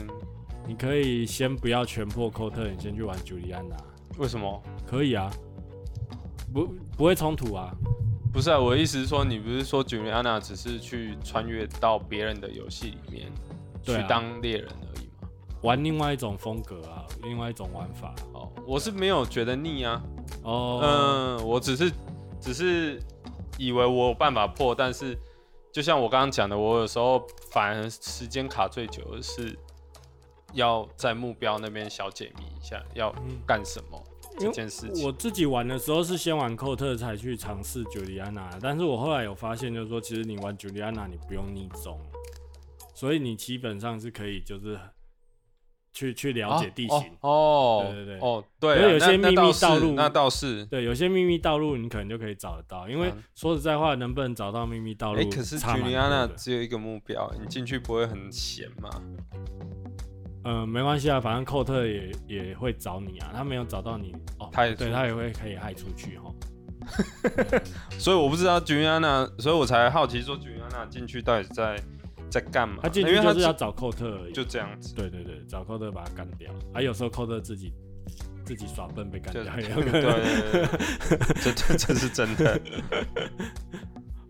你可以先不要全破寇特，你先去玩朱莉安娜。为什么？可以啊，不不会冲突啊。不是啊，我的意思是说，你不是说朱莉安娜只是去穿越到别人的游戏里面？去当猎人而已吗，玩另外一种风格啊，另外一种玩法哦。我是没有觉得腻啊。哦，嗯，我只是只是以为我有办法破，但是就像我刚刚讲的，我有时候反而时间卡最久的是要在目标那边小解谜一下，要干什么这件事情。我自己玩的时候是先玩寇特才去尝试朱莉安娜，但是我后来有发现，就是说其实你玩朱莉安娜你不用逆中。所以你基本上是可以，就是去去了解地形哦，对对对，哦对，有些秘密道路那倒是对，有些秘密道路你可能就可以找得到。因为说实在话，能不能找到秘密道路？哎，可是朱莉安娜只有一个目标，你进去不会很闲吗？嗯，没关系啊，反正寇特也也会找你啊，他没有找到你哦，他也对他也会可以害出去哈。*laughs* 所以我不知道朱莉安娜，所以我才好奇说朱莉安娜进去到底在。在干嘛？他进去就是要找寇特而已，就这样子。对对对，找寇特把他干掉。啊，有时候寇特自己自己耍笨被干掉。对对对，*laughs* 这这这是真的。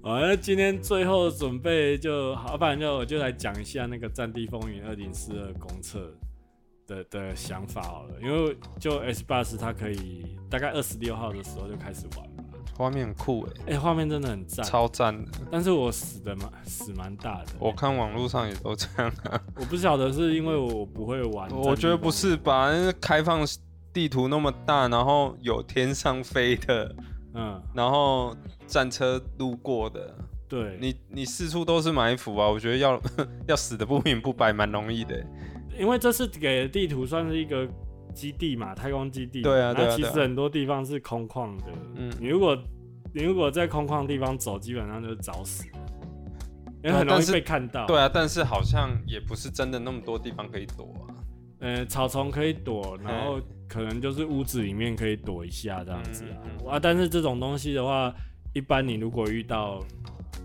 好，那今天最后准备就好，不然就我就来讲一下那个《战地风云二零四二》公测的的想法好了。因为就 S 八十，它可以大概二十六号的时候就开始玩。画面很酷哎，哎，画面真的很赞，超赞的。但是我死的蛮死蛮大的。我看网络上也都这样啊。*laughs* 我不晓得是因为我不会玩。我觉得不是吧？那开放地图那么大，然后有天上飞的，嗯，然后战车路过的，对，你你四处都是埋伏啊。我觉得要 *laughs* 要死的不明不白，蛮容易的。因为这是给地图算是一个。基地嘛，太空基地。对啊，对啊。那其实很多地方是空旷的。嗯。你如果你如果在空旷地方走，基本上就是找死，因为很容易被看到。对啊，但是好像也不是真的那么多地方可以躲啊。呃，草丛可以躲，然后可能就是屋子里面可以躲一下这样子啊。啊，但是这种东西的话，一般你如果遇到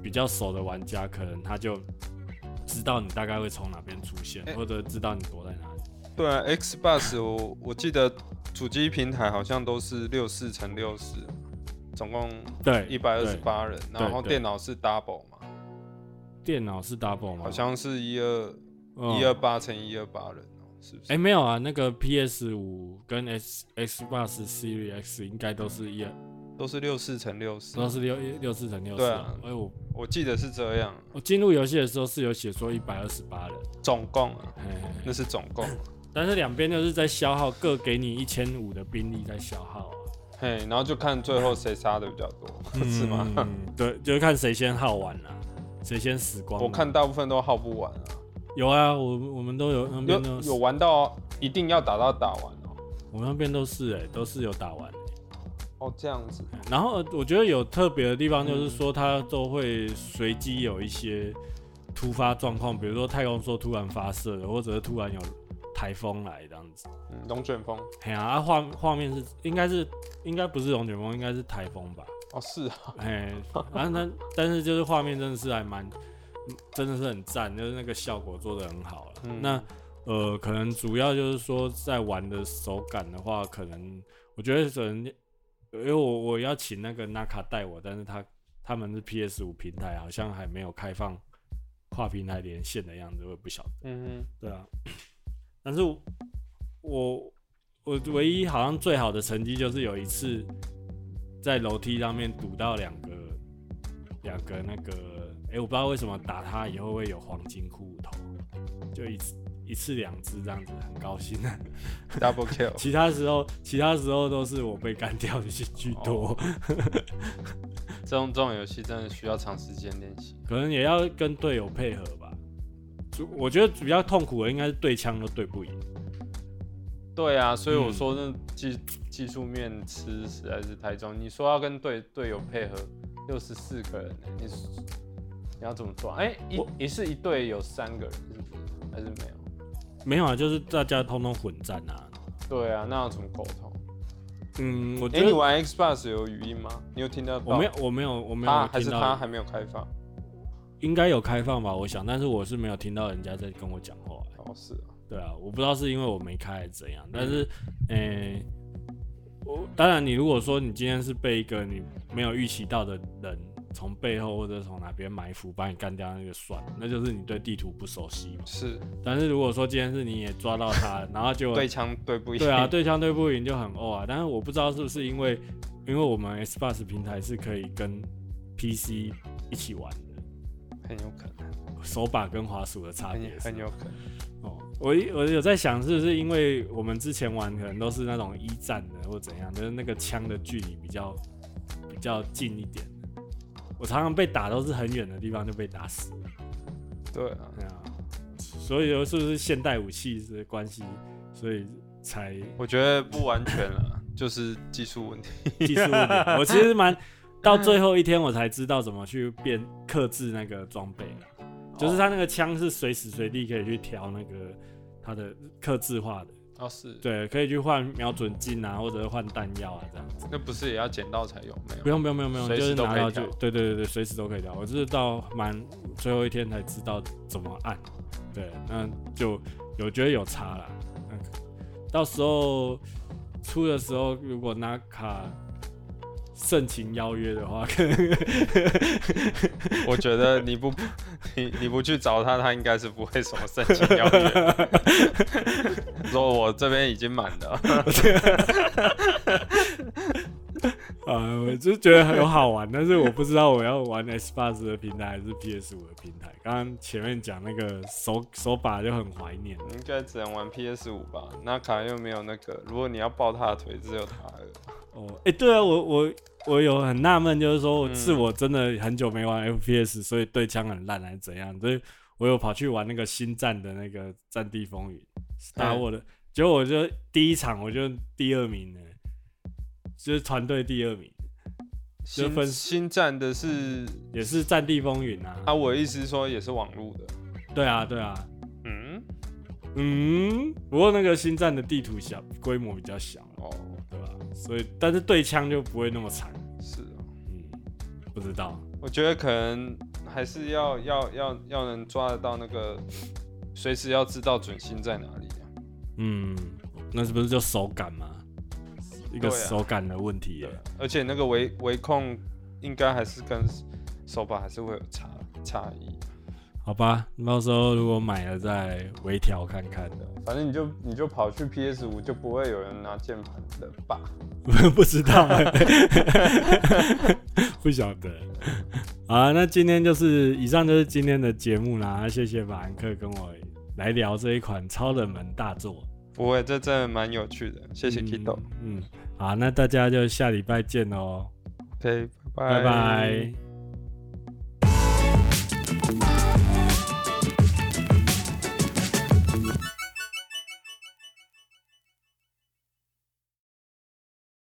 比较熟的玩家，可能他就知道你大概会从哪边出现，或者知道你躲。对啊，Xbox 我我记得主机平台好像都是六四乘六四，总共对一百二十八人，然后电脑是 double 嘛？电脑是 double 吗？好像是一二一二八乘一二八人哦，是不是？哎，没有啊，那个 PS 五跟 X Xbox Series X 应该都是一二，都是六四乘六四，都是六六四乘六四。对啊，哎我我记得是这样。我进入游戏的时候是有写说一百二十八人，总共啊，那是总共。*laughs* 但是两边就是在消耗，各给你一千五的兵力在消耗，嘿，然后就看最后谁杀的比较多，嗯、*laughs* 是吗？*laughs* 对，就是看谁先耗完了，谁先死光。我看大部分都耗不完啊。有啊，我我们都有，有有玩到一定要打到打完哦。我们那边都是哎、欸，都是有打完。哦，这样子。然后我觉得有特别的地方，就是说它都会随机有一些突发状况，比如说太空梭突然发射了，或者是突然有台风来这样子。嗯，龙卷风。哎呀，啊画画面是应该是应该不是龙卷风，应该是台风吧？哦，是啊。哎，反正但但是就是画面真的是还蛮。真的是很赞，就是那个效果做的很好了。嗯、那呃，可能主要就是说在玩的手感的话，可能我觉得可能因为我我要请那个 Naka 带我，但是他他们是 PS 五平台，好像还没有开放跨平台连线的样子，我也不晓得。嗯嗯，对啊。但是我我唯一好像最好的成绩就是有一次在楼梯上面堵到两个两个那个。哎、欸，我不知道为什么打他以后会有黄金骷髅头，就一次一次两只这样子，很高兴的。Double kill。*laughs* 其他时候，其他时候都是我被干掉的居多。Oh. *laughs* 这种这种游戏真的需要长时间练习，可能也要跟队友配合吧。就我觉得比较痛苦的应该是对枪都对不赢。对啊，所以我说那技、嗯、技术面吃实在是太重。你说要跟队队友配合，六十四个人，你。你要怎么做？哎、欸，一也是一队有三个人，是不是？还是没有？没有啊，就是大家通通混战啊。对啊，那要怎么沟通？嗯，我哎、欸、你玩 Xbox 有语音吗？你有听到？我没有，我没有，我没有。还是他还没有开放？应该有开放吧，我想，但是我是没有听到人家在跟我讲话。哦，是啊。对啊，我不知道是因为我没开还是怎样，但是，呃、欸，我当然，你如果说你今天是被一个你没有预期到的人。从背后或者从哪边埋伏把你干掉，那就算了，那就是你对地图不熟悉嘛。是，但是如果说今天是你也抓到他，然后就对枪对不赢，对啊，*laughs* 对枪对不赢就很哦啊。但是我不知道是不是因为，因为我们 Xbox 平台是可以跟 PC 一起玩的，很有可能。手把跟滑鼠的差别很有可能。哦，我我有在想，是不是因为我们之前玩可能都是那种一战的或怎样，就是那个枪的距离比较比较近一点。我常常被打都是很远的地方就被打死了。对啊，对啊，所以说是不是现代武器的关系，所以才我觉得不完全了，就是技术问题。*laughs* 技术问题，我其实蛮到最后一天我才知道怎么去变克制那个装备，就是他那个枪是随时随地可以去调那个它的克制化的。哦，是对，可以去换瞄准镜啊，或者是换弹药啊，这样子。那不是也要捡到才有？没有，不用，不用，不用，不用，就是拿到就，对，对，对，对，随时都可以调。我就是到蛮最后一天才知道怎么按。对，那就有觉得有差了。嗯，到时候出的时候，如果拿卡。盛情邀约的话，可能 *laughs* 我觉得你不 *laughs* 你你不去找他，他应该是不会什么盛情邀约。*laughs* 说我这边已经满了。啊，我就觉得很好玩，但是我不知道我要玩 Xbox 的平台还是 PS 五的平台。刚刚前面讲那个手手把就很怀念，应该只能玩 PS 五吧？那卡又没有那个，如果你要抱他的腿，只有他了。哦，哎、欸，对啊，我我我有很纳闷，就是说，是我真的很久没玩 FPS，所以对枪很烂，还是怎样？所以我有跑去玩那个星战的那个《战地风云》，Star Wars 的，结果我就第一场我就第二名呢，就是团队第二名。就分星战的是也是《战地风云》啊？啊，我的意思是说也是网络的。对啊，对啊。嗯嗯，不过那个星战的地图小，规模比较小哦。对吧所以，但是对枪就不会那么惨。是啊，嗯，不知道。我觉得可能还是要要要要能抓得到那个，随时要知道准心在哪里啊。嗯，那是不是就手感吗？一个手感的问题。而且那个微微控应该还是跟手把还是会有差差异。好吧，到时候如果买了再微调看看的。反正你就你就跑去 PS 五，就不会有人拿键盘的吧？*laughs* 不知道，*laughs* 不晓得。好啊，那今天就是以上就是今天的节目啦。谢谢马兰克跟我来聊这一款超冷门大作。不会，这真的蛮有趣的，谢谢 Kido。嗯，好，那大家就下礼拜见喽。OK，拜拜拜。